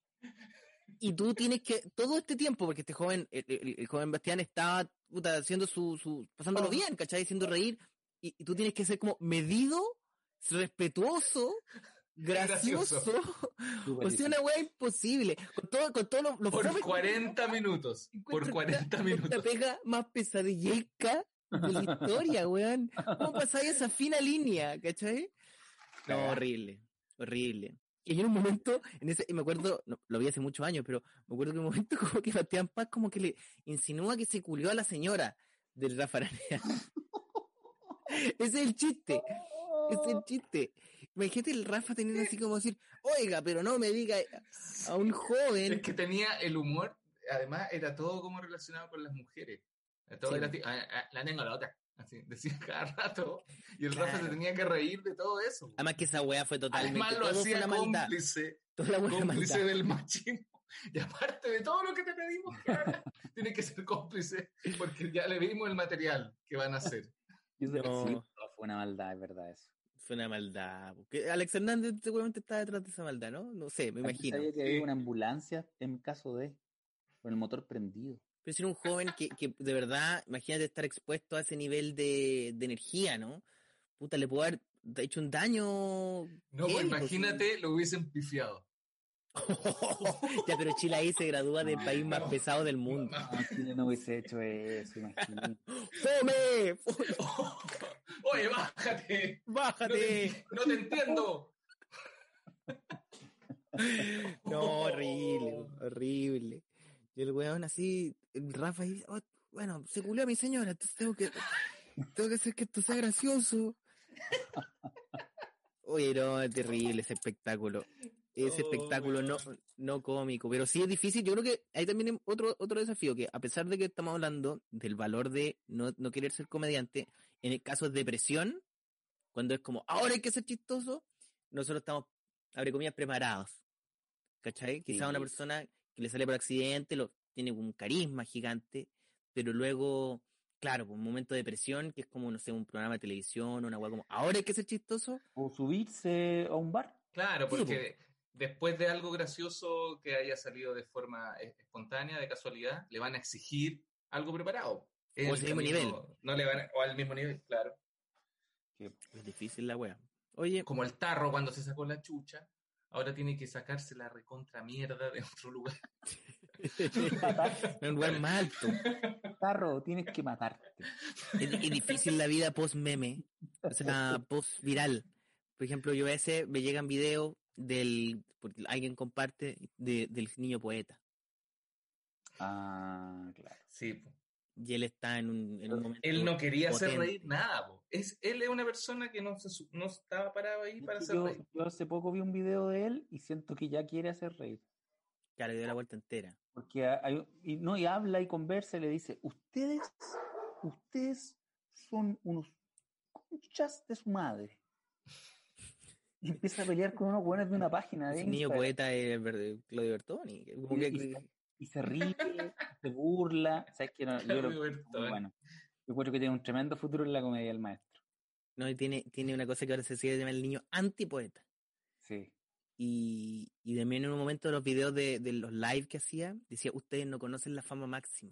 [SPEAKER 5] y tú tienes que, todo este tiempo, porque este joven, el, el- el joven Bastián estaba puta, haciendo su, su, pasándolo
[SPEAKER 3] Oh.
[SPEAKER 5] bien, ¿cachai? Haciendo reír, y, y tú tienes que ser como medido, respetuoso, gracioso,
[SPEAKER 4] Súper
[SPEAKER 5] o sea, una weá imposible, con todo, con todos los, los
[SPEAKER 3] Por
[SPEAKER 5] fomes que
[SPEAKER 3] 40 minutos. Por
[SPEAKER 5] encuentro
[SPEAKER 3] 40
[SPEAKER 5] esta-
[SPEAKER 3] minutos.
[SPEAKER 5] esta pega más pesadillesca de la historia, weón. ¿Cómo pasáis esa fina línea, cachai? No, horrible, horrible. Y en un momento, en ese, y me acuerdo, no, lo vi hace muchos años, pero me acuerdo que en un momento como que Bastián Paz como que le insinúa que se culió a la señora del Rafa. Ese es el chiste, ese es el chiste. Imagínate el Rafa teniendo así como decir, oiga, pero no me diga a un joven.
[SPEAKER 3] Es que tenía el humor, además era todo como relacionado con las mujeres. Todo
[SPEAKER 5] Sí.
[SPEAKER 3] era así, "Ah, ah, la tengo la otra. Así, decía cada rato. Y el Rafa se tenía que reír de todo eso.
[SPEAKER 5] Además que esa weá fue totalmente
[SPEAKER 3] Además lo hacía cómplice,
[SPEAKER 5] Toda la weá
[SPEAKER 3] cómplice
[SPEAKER 5] maldad.
[SPEAKER 3] del machismo. Y aparte de todo lo que te pedimos que hagas, tienes que ser cómplice, porque ya le vimos el material que van a hacer.
[SPEAKER 4] Yo sé que
[SPEAKER 5] No.
[SPEAKER 4] sí, no, fue una maldad, es verdad eso.
[SPEAKER 5] Fue una maldad. Porque Alex Hernández seguramente está detrás de esa maldad, ¿no? No sé, me imagino.
[SPEAKER 4] sabía que había una ambulancia en caso de, con el motor prendido.
[SPEAKER 5] Pero si era un joven que, que de verdad, imagínate estar expuesto a ese nivel de, de energía, ¿no? Puta, le pudo haber hecho un daño.
[SPEAKER 3] No, pues imagínate, lo hubiesen pifiado.
[SPEAKER 5] ya, pero Chile ahí se gradúa del país más pesado del mundo.
[SPEAKER 4] No, Chile no hubiese hecho eso, imagínate.
[SPEAKER 5] ¡Fome!
[SPEAKER 3] Oye, bájate. No
[SPEAKER 5] ¡Bájate!
[SPEAKER 3] te, no te entiendo.
[SPEAKER 5] No, horrible, horrible. Y el weón así, Rafa dice, "Oh, bueno, se culió a mi señora, entonces tengo que, tengo que hacer que esto sea gracioso. Oye, no, es terrible ese espectáculo. Ese
[SPEAKER 3] Oh,
[SPEAKER 5] espectáculo no, no cómico, pero sí es difícil. Yo creo que hay también otro, otro desafío, que a pesar de que estamos hablando del valor de no, no querer ser comediante, en el caso de depresión, cuando es como, ahora hay que ser chistoso, nosotros estamos, abre comillas, preparados. ¿Cachai? Quizás
[SPEAKER 4] Sí.
[SPEAKER 5] una persona que le sale por accidente, lo, tiene un carisma gigante, pero luego, claro, un momento de presión, que es como, no sé, un programa de televisión, una hueá como, ahora hay que ser chistoso.
[SPEAKER 4] O subirse a un bar.
[SPEAKER 3] Claro,
[SPEAKER 5] Sí,
[SPEAKER 3] porque después de algo gracioso que haya salido de forma espontánea, de casualidad, le van a exigir algo preparado. Es
[SPEAKER 5] O al mismo
[SPEAKER 3] camino- No le van a- o al mismo nivel, claro.
[SPEAKER 5] Es difícil la wea. Oye,
[SPEAKER 3] Como el tarro cuando se sacó la chucha, ahora tiene que sacarse la recontra mierda de otro lugar.
[SPEAKER 5] un lugar más alto.
[SPEAKER 4] Tarro, tienes que matarte.
[SPEAKER 5] Es, es difícil la vida post meme, o sea, post viral. Por ejemplo, yo a veces me llegan videos del, porque alguien comparte, de- del niño poeta.
[SPEAKER 4] Ah, claro.
[SPEAKER 3] Sí, po.
[SPEAKER 5] Y él está en un, en un momento.
[SPEAKER 3] él no quería hacer reír nada. po. Es, él es una persona que no, se, no estaba parado ahí para
[SPEAKER 4] Es
[SPEAKER 3] hacer
[SPEAKER 4] yo,
[SPEAKER 3] reír.
[SPEAKER 4] yo hace poco vi un video de él y siento que ya quiere hacer reír.
[SPEAKER 5] Claro, le dio la vuelta entera.
[SPEAKER 4] Porque hay- y, no, y habla y conversa y le dice, ustedes, ustedes son unos conchas de su madre. Y empieza a pelear con unos buenos de una página de
[SPEAKER 5] Ese niño poeta es Verde- Claudio Bertoni.
[SPEAKER 4] Y-
[SPEAKER 5] que-
[SPEAKER 4] y- y se ríe, se burla. ¿Sabes qué? No, yo
[SPEAKER 3] Bertoni.
[SPEAKER 4] bueno. Yo creo que tiene un tremendo futuro en la comedia del maestro.
[SPEAKER 5] no, y tiene, tiene una cosa que ahora se sigue llamando el niño antipoeta.
[SPEAKER 4] Sí.
[SPEAKER 5] Y, y también en un momento de los videos de, de los live que hacía, decía, ustedes no conocen la fama máxima.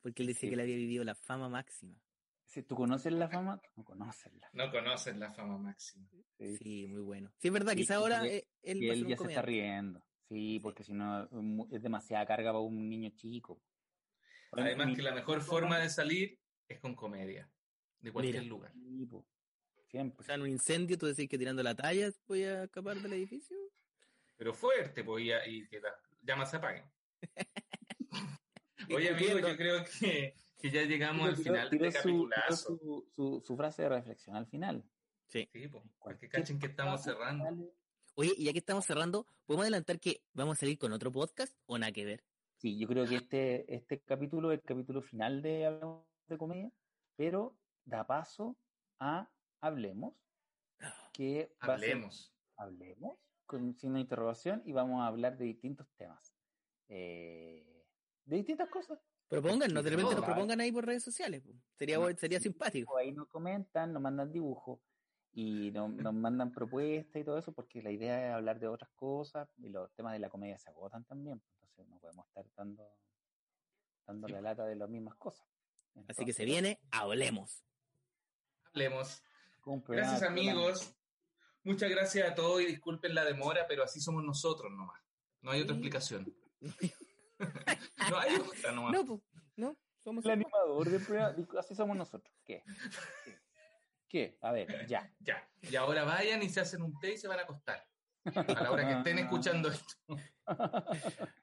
[SPEAKER 5] Porque él decía
[SPEAKER 4] Sí.
[SPEAKER 5] que él había vivido la fama máxima.
[SPEAKER 4] Si tú conoces la fama, no conoces la
[SPEAKER 3] No conocen la fama máxima.
[SPEAKER 4] Sí.
[SPEAKER 5] Sí, muy bueno. Sí, es verdad,
[SPEAKER 4] Sí,
[SPEAKER 5] quizá ahora eh, él
[SPEAKER 4] él
[SPEAKER 5] un
[SPEAKER 4] ya se está riendo. Sí, porque si no es demasiada carga para un niño chico.
[SPEAKER 3] Además
[SPEAKER 4] mi-
[SPEAKER 3] que la mejor forma de salir es con comedia. De cualquier
[SPEAKER 5] Mira.
[SPEAKER 3] lugar.
[SPEAKER 4] Po.
[SPEAKER 5] O
[SPEAKER 4] Siempre.
[SPEAKER 5] sea, en un incendio, tú decís que tirando la talla voy a escapar del edificio.
[SPEAKER 3] Pero fuerte, pues, y, y que las llamas se apaguen. Oye, amigo, yo creo que, que ya llegamos al final de
[SPEAKER 4] tiró su, su, su- su frase de reflexión al final.
[SPEAKER 5] Sí.
[SPEAKER 3] Sí, pues, porque
[SPEAKER 4] Cualquier
[SPEAKER 3] cachen que estamos cerrando.
[SPEAKER 5] Oye, y ya que estamos cerrando, ¿podemos adelantar que vamos a salir con otro podcast o nada que ver?
[SPEAKER 4] Sí, yo creo que este, este capítulo es el capítulo final de Hablemos de Comedia, pero da paso a Hablemos, que va a ser
[SPEAKER 3] Hablemos.
[SPEAKER 4] Hablemos, con signo de interrogación, y vamos a hablar de distintos temas. Eh, de distintas cosas.
[SPEAKER 5] Propónganos, de repente
[SPEAKER 4] no,
[SPEAKER 5] nos propongan ahí por redes sociales. Sería,
[SPEAKER 4] No,
[SPEAKER 5] sería
[SPEAKER 4] sí,
[SPEAKER 5] simpático.
[SPEAKER 4] Ahí nos comentan, nos mandan dibujos y nos, nos mandan propuestas y todo eso, porque la idea es hablar de otras cosas y los temas de la comedia se agotan también, pues, entonces no podemos estar dando, dando
[SPEAKER 3] Sí.
[SPEAKER 4] la lata de las mismas cosas.
[SPEAKER 5] Así que se viene, hablemos.
[SPEAKER 3] Hablemos. Gracias, amigos. Muchas gracias a todos y disculpen la demora, pero así somos nosotros nomás. No hay otra explicación. no hay otra nomás.
[SPEAKER 5] No, po, no, somos
[SPEAKER 4] El animador del programa, así somos nosotros. ¿Qué? ¿Qué? A ver, ya.
[SPEAKER 3] Ya. Y ahora vayan y se hacen un té y se van a acostar. A la hora que estén escuchando esto.